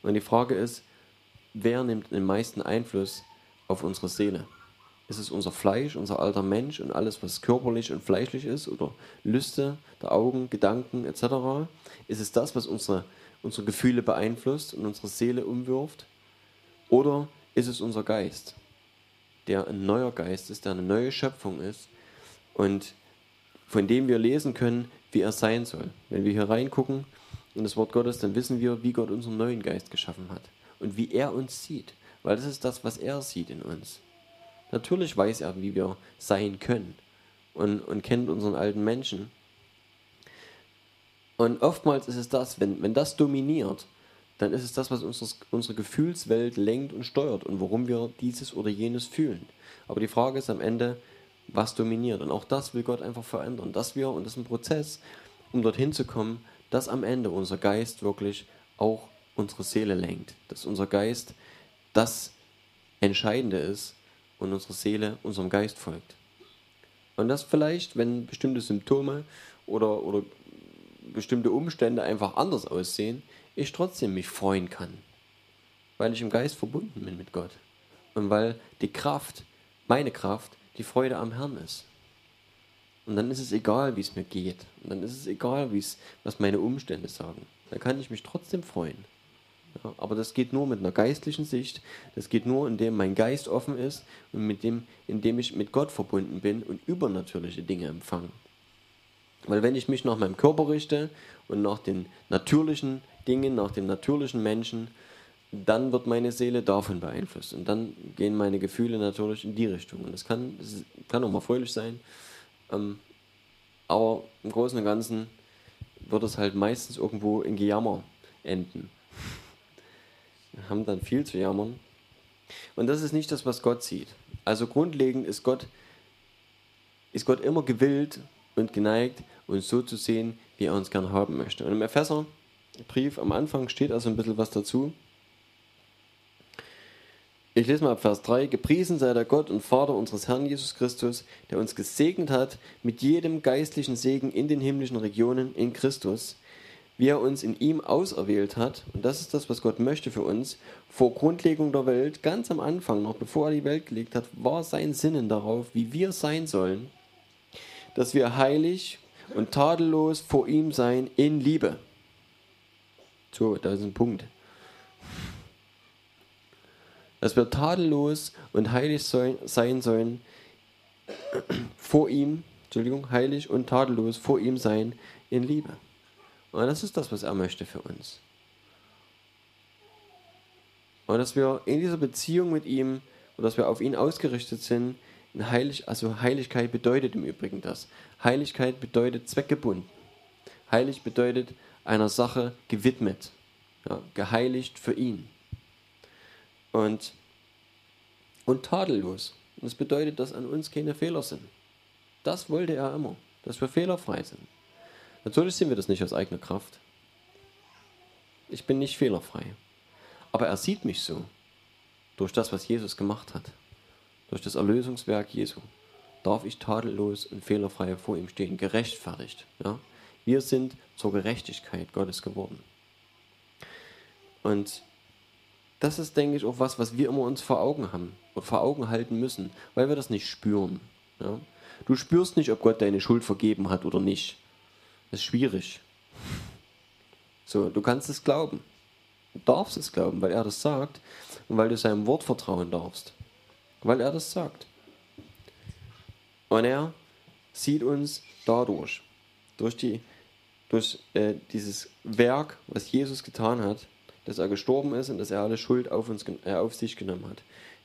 Und die Frage ist, wer nimmt den meisten Einfluss auf unsere Seele? Ist es unser Fleisch, unser alter Mensch und alles, was körperlich und fleischlich ist oder Lüste der Augen, Gedanken etc.? Ist es das, was unsere, unsere Gefühle beeinflusst und unsere Seele umwirft? Oder ist es unser Geist, der ein neuer Geist ist, der eine neue Schöpfung ist und von dem wir lesen können, wie er sein soll? Wenn wir hier reingucken in das Wort Gottes, dann wissen wir, wie Gott unseren neuen Geist geschaffen hat und wie er uns sieht, weil das ist das, was er sieht in uns. Natürlich weiß er, wie wir sein können und, und kennt unseren alten Menschen. Und oftmals ist es das, wenn, wenn das dominiert, dann ist es das, was unseres, unsere Gefühlswelt lenkt und steuert und warum wir dieses oder jenes fühlen. Aber die Frage ist am Ende, was dominiert. Und auch das will Gott einfach verändern. Dass wir, und das ist ein Prozess, um dorthin zu kommen, dass am Ende unser Geist wirklich auch unsere Seele lenkt. Dass unser Geist das Entscheidende ist, und unsere Seele unserem Geist folgt. Und das vielleicht, wenn bestimmte Symptome oder, oder bestimmte Umstände einfach anders aussehen, ich trotzdem mich freuen kann, weil ich im Geist verbunden bin mit Gott und weil die Kraft, meine Kraft, die Freude am Herrn ist. Und dann ist es egal, wie es mir geht. Und dann ist es egal, wie es, was meine Umstände sagen. Dann kann ich mich trotzdem freuen. Ja, aber das geht nur mit einer geistlichen Sicht. Das geht nur, indem mein Geist offen ist und mit dem, indem ich mit Gott verbunden bin und übernatürliche Dinge empfange. Weil wenn ich mich nach meinem Körper richte und nach den natürlichen Dingen, nach dem natürlichen Menschen, dann wird meine Seele davon beeinflusst. Und dann gehen meine Gefühle natürlich in die Richtung. Und das kann, das kann auch mal fröhlich sein. Ähm, aber im Großen und Ganzen wird es halt meistens irgendwo in Gejammer enden haben dann viel zu jammern. Und das ist nicht das, was Gott sieht. Also grundlegend ist Gott, ist Gott immer gewillt und geneigt, uns so zu sehen, wie er uns gern haben möchte. Und im Epheserbrief am Anfang steht also ein bisschen was dazu. Ich lese mal ab Vers 3. Gepriesen sei der Gott und Vater unseres Herrn Jesus Christus, der uns gesegnet hat mit jedem geistlichen Segen in den himmlischen Regionen in Christus, wie er uns in ihm auserwählt hat. Und das ist das, was Gott möchte für uns. Vor Grundlegung der Welt, ganz am Anfang, noch bevor er die Welt gelegt hat, war sein Sinnen darauf, wie wir sein sollen, dass wir heilig und tadellos vor ihm sein in Liebe. So, da ist ein Punkt dass wir tadellos und heilig sein sollen vor ihm, Entschuldigung, heilig und tadellos vor ihm sein in Liebe. Und das ist das, was er möchte für uns. Und dass wir in dieser Beziehung mit ihm, dass wir auf ihn ausgerichtet sind, heilig, also Heiligkeit bedeutet im Übrigen das. Heiligkeit bedeutet zweckgebunden. Heilig bedeutet einer Sache gewidmet, ja, geheiligt für ihn und, und tadellos. Das bedeutet, dass an uns keine Fehler sind. Das wollte er immer, dass wir fehlerfrei sind. Natürlich sind wir das nicht aus eigener Kraft. Ich bin nicht fehlerfrei. Aber er sieht mich so. Durch das, was Jesus gemacht hat. Durch das Erlösungswerk Jesu. Darf ich tadellos und fehlerfrei vor ihm stehen. Gerechtfertigt. Ja? Wir sind zur Gerechtigkeit Gottes geworden. Und das ist, denke ich, auch was, was wir immer uns vor Augen haben und vor Augen halten müssen, weil wir das nicht spüren. Ja? Du spürst nicht, ob Gott deine Schuld vergeben hat oder nicht. Das ist schwierig. So, du kannst es glauben. Du darfst es glauben, weil er das sagt und weil du seinem Wort vertrauen darfst. Weil er das sagt. Und er sieht uns dadurch, durch, die, durch äh, dieses Werk, was Jesus getan hat, dass er gestorben ist und dass er alle Schuld auf, uns, äh, auf sich genommen hat,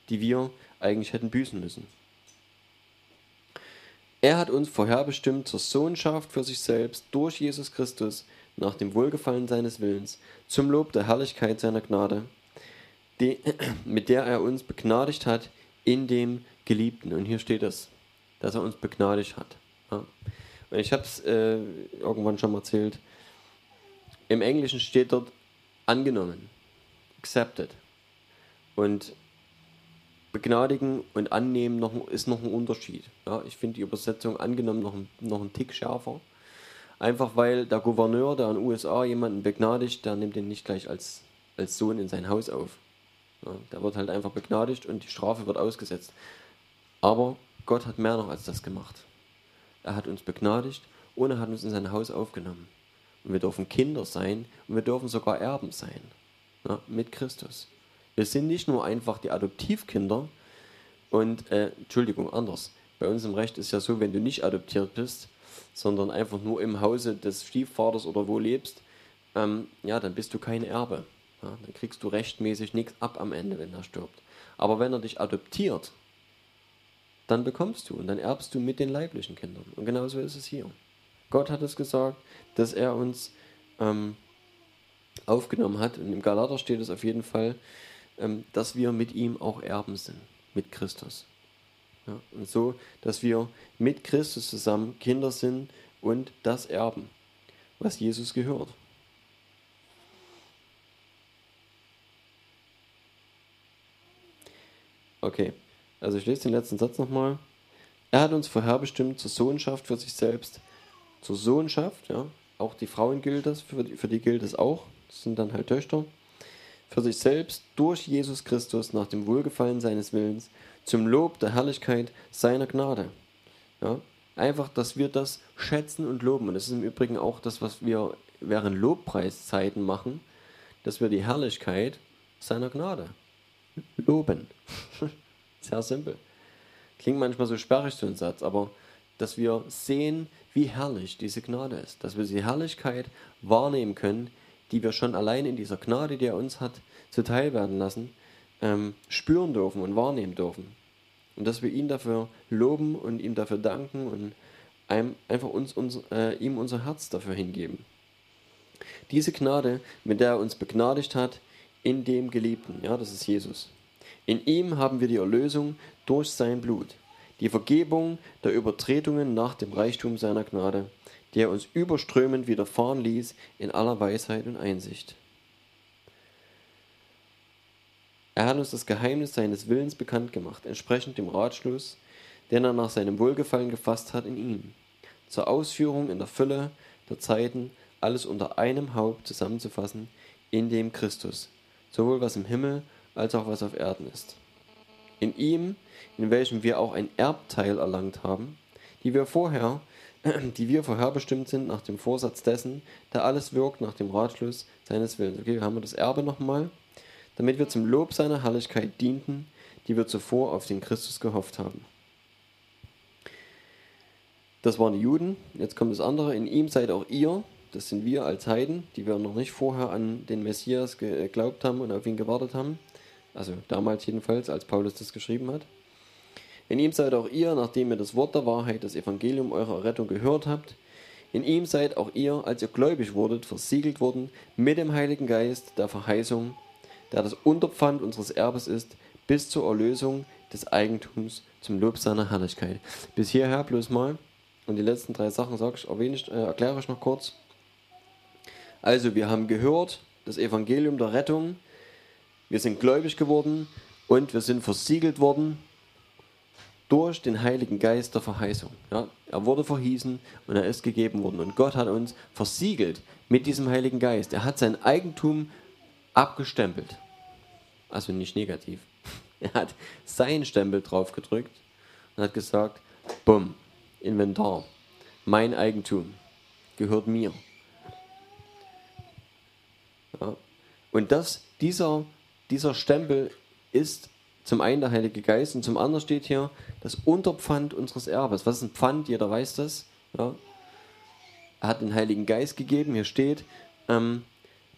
die wir eigentlich hätten büßen müssen. Er hat uns vorherbestimmt zur Sohnschaft für sich selbst durch Jesus Christus nach dem Wohlgefallen seines Willens, zum Lob der Herrlichkeit seiner Gnade, die, mit der er uns begnadigt hat in dem Geliebten. Und hier steht es, dass er uns begnadigt hat. Ja. Und ich habe es äh, irgendwann schon mal erzählt. Im Englischen steht dort angenommen, accepted. Und begnadigen und annehmen noch, ist noch ein Unterschied. Ja, ich finde die Übersetzung angenommen noch, noch einen Tick schärfer. Einfach weil der Gouverneur, der in den USA jemanden begnadigt, der nimmt den nicht gleich als, als Sohn in sein Haus auf. Ja, der wird halt einfach begnadigt und die Strafe wird ausgesetzt. Aber Gott hat mehr noch als das gemacht. Er hat uns begnadigt und er hat uns in sein Haus aufgenommen. Und wir dürfen Kinder sein und wir dürfen sogar Erben sein. Ja, mit Christus. Wir sind nicht nur einfach die Adoptivkinder und, äh, Entschuldigung, anders. Bei uns im Recht ist ja so, wenn du nicht adoptiert bist, sondern einfach nur im Hause des Stiefvaters oder wo lebst, ähm, ja, dann bist du kein Erbe. Ja, dann kriegst du rechtmäßig nichts ab am Ende, wenn er stirbt. Aber wenn er dich adoptiert, dann bekommst du und dann erbst du mit den leiblichen Kindern. Und genauso ist es hier. Gott hat es gesagt, dass er uns ähm, aufgenommen hat. Und im Galater steht es auf jeden Fall, ähm, dass wir mit ihm auch Erben sind, mit Christus. Ja, und so, dass wir mit Christus zusammen Kinder sind und das erben, was Jesus gehört. Okay, also ich lese den letzten Satz nochmal. Er hat uns vorherbestimmt zur Sohnschaft für sich selbst zur Sohnschaft, ja. Auch die Frauen gilt das, für die, für die gilt es auch. Das sind dann halt Töchter. Für sich selbst durch Jesus Christus nach dem Wohlgefallen seines Willens zum Lob der Herrlichkeit seiner Gnade. Ja. Einfach, dass wir das schätzen und loben. Und das ist im Übrigen auch das, was wir während Lobpreiszeiten machen, dass wir die Herrlichkeit seiner Gnade loben. Sehr simpel. Klingt manchmal so sperrig, so ein Satz, aber dass wir sehen, wie herrlich diese Gnade ist, dass wir die Herrlichkeit wahrnehmen können, die wir schon allein in dieser Gnade, die er uns hat, zuteil werden lassen, ähm, spüren dürfen und wahrnehmen dürfen. Und dass wir ihn dafür loben und ihm dafür danken und einem, einfach uns, uns, äh, ihm unser Herz dafür hingeben. Diese Gnade, mit der er uns begnadigt hat, in dem Geliebten, ja, das ist Jesus. In ihm haben wir die Erlösung durch sein Blut die Vergebung der Übertretungen nach dem Reichtum seiner Gnade, die er uns überströmend widerfahren ließ in aller Weisheit und Einsicht. Er hat uns das Geheimnis seines Willens bekannt gemacht, entsprechend dem Ratschluss, den er nach seinem Wohlgefallen gefasst hat in ihm, zur Ausführung in der Fülle der Zeiten alles unter einem Haupt zusammenzufassen, in dem Christus, sowohl was im Himmel als auch was auf Erden ist. In ihm, in welchem wir auch ein Erbteil erlangt haben, die wir vorher, die wir vorherbestimmt sind nach dem Vorsatz dessen, der alles wirkt nach dem Ratschluss seines Willens. Okay, haben wir das Erbe nochmal damit wir zum Lob seiner Herrlichkeit dienten, die wir zuvor auf den Christus gehofft haben. Das waren die Juden. Jetzt kommt das andere. In ihm seid auch ihr, das sind wir als Heiden, die wir noch nicht vorher an den Messias geglaubt haben und auf ihn gewartet haben. Also damals jedenfalls, als Paulus das geschrieben hat. In ihm seid auch ihr, nachdem ihr das Wort der Wahrheit, das Evangelium eurer Rettung gehört habt. In ihm seid auch ihr, als ihr gläubig wurdet, versiegelt worden mit dem Heiligen Geist der Verheißung, der das Unterpfand unseres Erbes ist, bis zur Erlösung des Eigentums zum Lob seiner Herrlichkeit. Bis hierher bloß mal. Und die letzten drei Sachen sag ich, erwähne ich, äh, erkläre ich noch kurz. Also, wir haben gehört, das Evangelium der Rettung. Wir sind gläubig geworden und wir sind versiegelt worden durch den Heiligen Geist der Verheißung. Ja, er wurde verhießen und er ist gegeben worden. Und Gott hat uns versiegelt mit diesem Heiligen Geist. Er hat sein Eigentum abgestempelt. Also nicht negativ. Er hat seinen Stempel drauf gedrückt und hat gesagt, bumm, Inventar, mein Eigentum, gehört mir. Ja. Und das, dieser, dieser Stempel ist zum einen der Heilige Geist und zum anderen steht hier das Unterpfand unseres Erbes. Was ist ein Pfand? Jeder weiß das. Ja. Er hat den Heiligen Geist gegeben. Hier steht, ähm,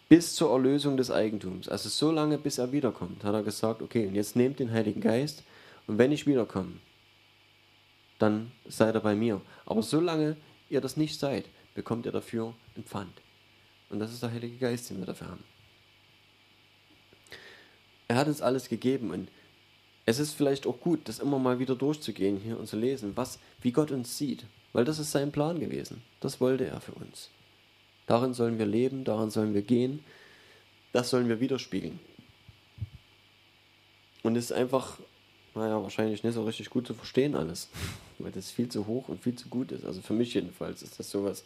bis zur Erlösung des Eigentums. Also so lange, bis er wiederkommt, hat er gesagt, okay, und jetzt nehmt den Heiligen Geist und wenn ich wiederkomme, dann seid ihr bei mir. Aber solange ihr das nicht seid, bekommt ihr dafür ein Pfand. Und das ist der Heilige Geist, den wir dafür haben. Er hat uns alles gegeben und es ist vielleicht auch gut, das immer mal wieder durchzugehen hier und zu lesen, was, wie Gott uns sieht, weil das ist sein Plan gewesen. Das wollte er für uns. Darin sollen wir leben, darin sollen wir gehen, das sollen wir widerspiegeln. Und es ist einfach, naja, wahrscheinlich nicht so richtig gut zu verstehen alles, weil das viel zu hoch und viel zu gut ist. Also für mich jedenfalls ist das sowas,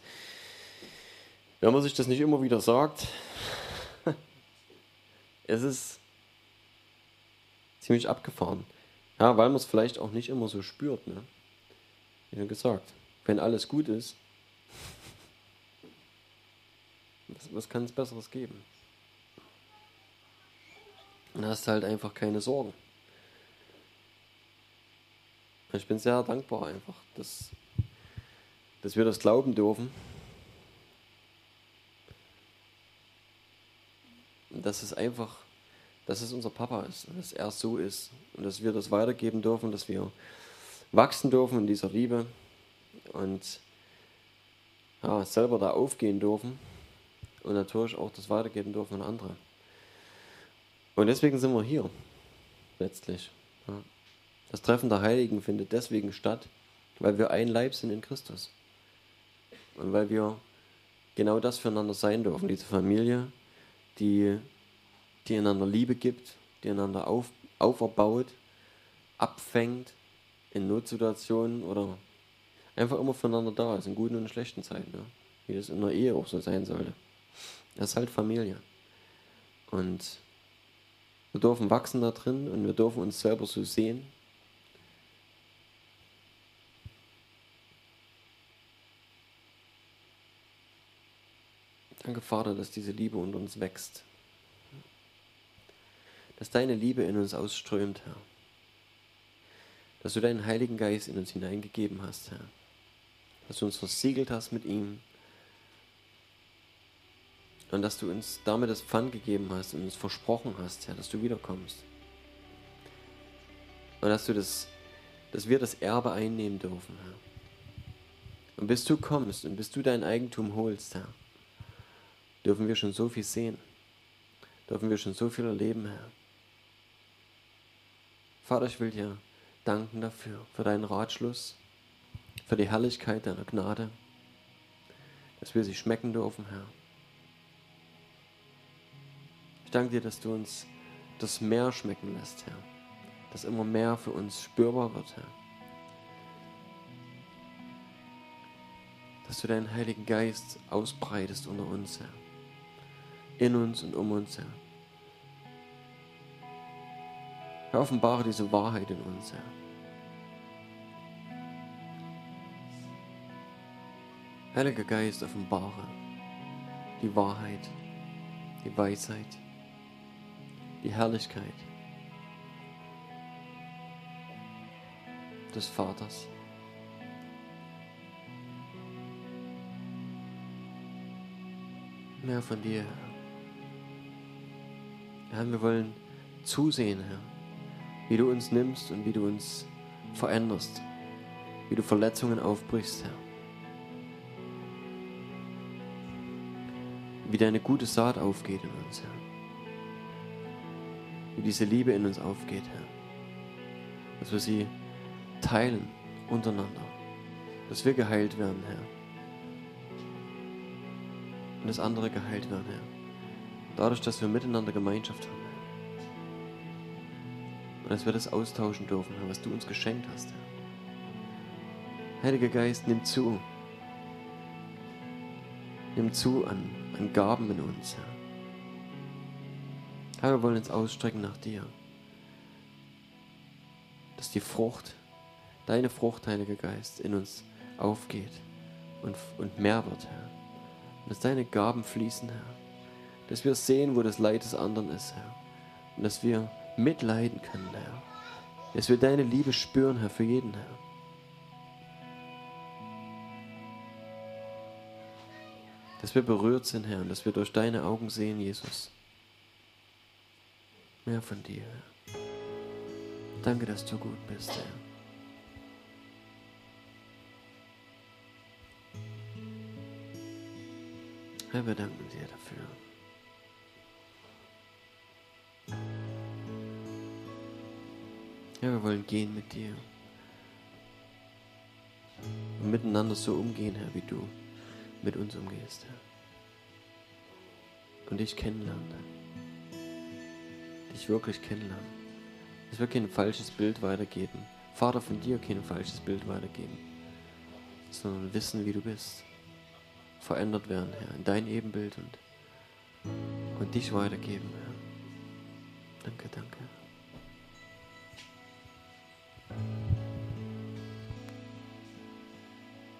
wenn man sich das nicht immer wieder sagt, es ist ziemlich abgefahren. Ja, weil man es vielleicht auch nicht immer so spürt, ne? Wie gesagt, wenn alles gut ist, was, was kann es Besseres geben? Und hast halt einfach keine Sorgen. Ich bin sehr dankbar einfach, dass, dass wir das glauben dürfen. Und dass es einfach, dass es unser Papa ist, dass er so ist und dass wir das weitergeben dürfen, dass wir wachsen dürfen in dieser Liebe und ja, selber da aufgehen dürfen und natürlich auch das weitergeben dürfen an andere. Und deswegen sind wir hier, letztlich. Das Treffen der Heiligen findet deswegen statt, weil wir ein Leib sind in Christus. Und weil wir genau das füreinander sein dürfen, diese Familie, die, die einander Liebe gibt, die einander auf, auferbaut, abfängt in Notsituationen oder einfach immer füreinander da ist, in guten und schlechten Zeiten, ja. wie das in der Ehe auch so sein sollte. Das ist halt Familie. Und wir dürfen wachsen da drin und wir dürfen uns selber so sehen. Danke, Vater, dass diese Liebe unter uns wächst. Dass deine Liebe in uns ausströmt, Herr. Dass du deinen Heiligen Geist in uns hineingegeben hast, Herr. Dass du uns versiegelt hast mit ihm und dass du uns damit das Pfand gegeben hast und uns versprochen hast, Herr, dass du wiederkommst. Und dass du das, dass wir das Erbe einnehmen dürfen, Herr. Und bis du kommst und bis du dein Eigentum holst, Herr, dürfen wir schon so viel sehen. Dürfen wir schon so viel erleben, Herr. Vater, ich will dir danken dafür, für deinen Ratschluss, für die Herrlichkeit deiner Gnade, dass wir sie schmecken dürfen, Herr. Ich danke dir, dass du uns das mehr schmecken lässt, Herr. Dass immer mehr für uns spürbar wird, Herr. Dass du deinen Heiligen Geist ausbreitest unter uns, Herr. In uns und um uns, Herr. Herr, offenbare diese Wahrheit in uns, Herr. Heiliger Geist, offenbare die Wahrheit, die Weisheit, die Herrlichkeit des Vaters. Mehr von dir, Herr. Herr, wir wollen zusehen, Herr, wie du uns nimmst und wie du uns veränderst, wie du Verletzungen aufbrichst, Herr. Wie deine gute Saat aufgeht in uns, Herr. Wie diese Liebe in uns aufgeht, Herr. Dass wir sie teilen untereinander. Dass wir geheilt werden, Herr. Und dass andere geheilt werden, Herr. Dadurch, dass wir miteinander Gemeinschaft haben. Und dass wir das austauschen dürfen, Herr, was du uns geschenkt hast. Heiliger Geist, nimm zu. Nimm zu an, an Gaben in uns, Herr. Herr, wir wollen uns ausstrecken nach dir. Dass die Frucht, deine Frucht, Heiliger Geist, in uns aufgeht und, und mehr wird, Herr. Und dass deine Gaben fließen, Herr. Dass wir sehen, wo das Leid des anderen ist, Herr. Und dass wir mitleiden können, Herr. Dass wir deine Liebe spüren, Herr, für jeden, Herr. Dass wir berührt sind, Herr, und dass wir durch deine Augen sehen, Jesus. Mehr von dir, Herr. Danke, dass du gut bist, Herr. Herr, wir danken dir dafür. Ja, wir wollen gehen mit dir. Und miteinander so umgehen, Herr, wie du mit uns umgehst, Herr. Und dich kennenlernen, Dich wirklich kennenlernen. Dass wir kein falsches Bild weitergeben. Vater, von dir kein falsches Bild weitergeben. Sondern wissen, wie du bist. Verändert werden, Herr, in dein Ebenbild und, und dich weitergeben, Herr. Danke, danke. you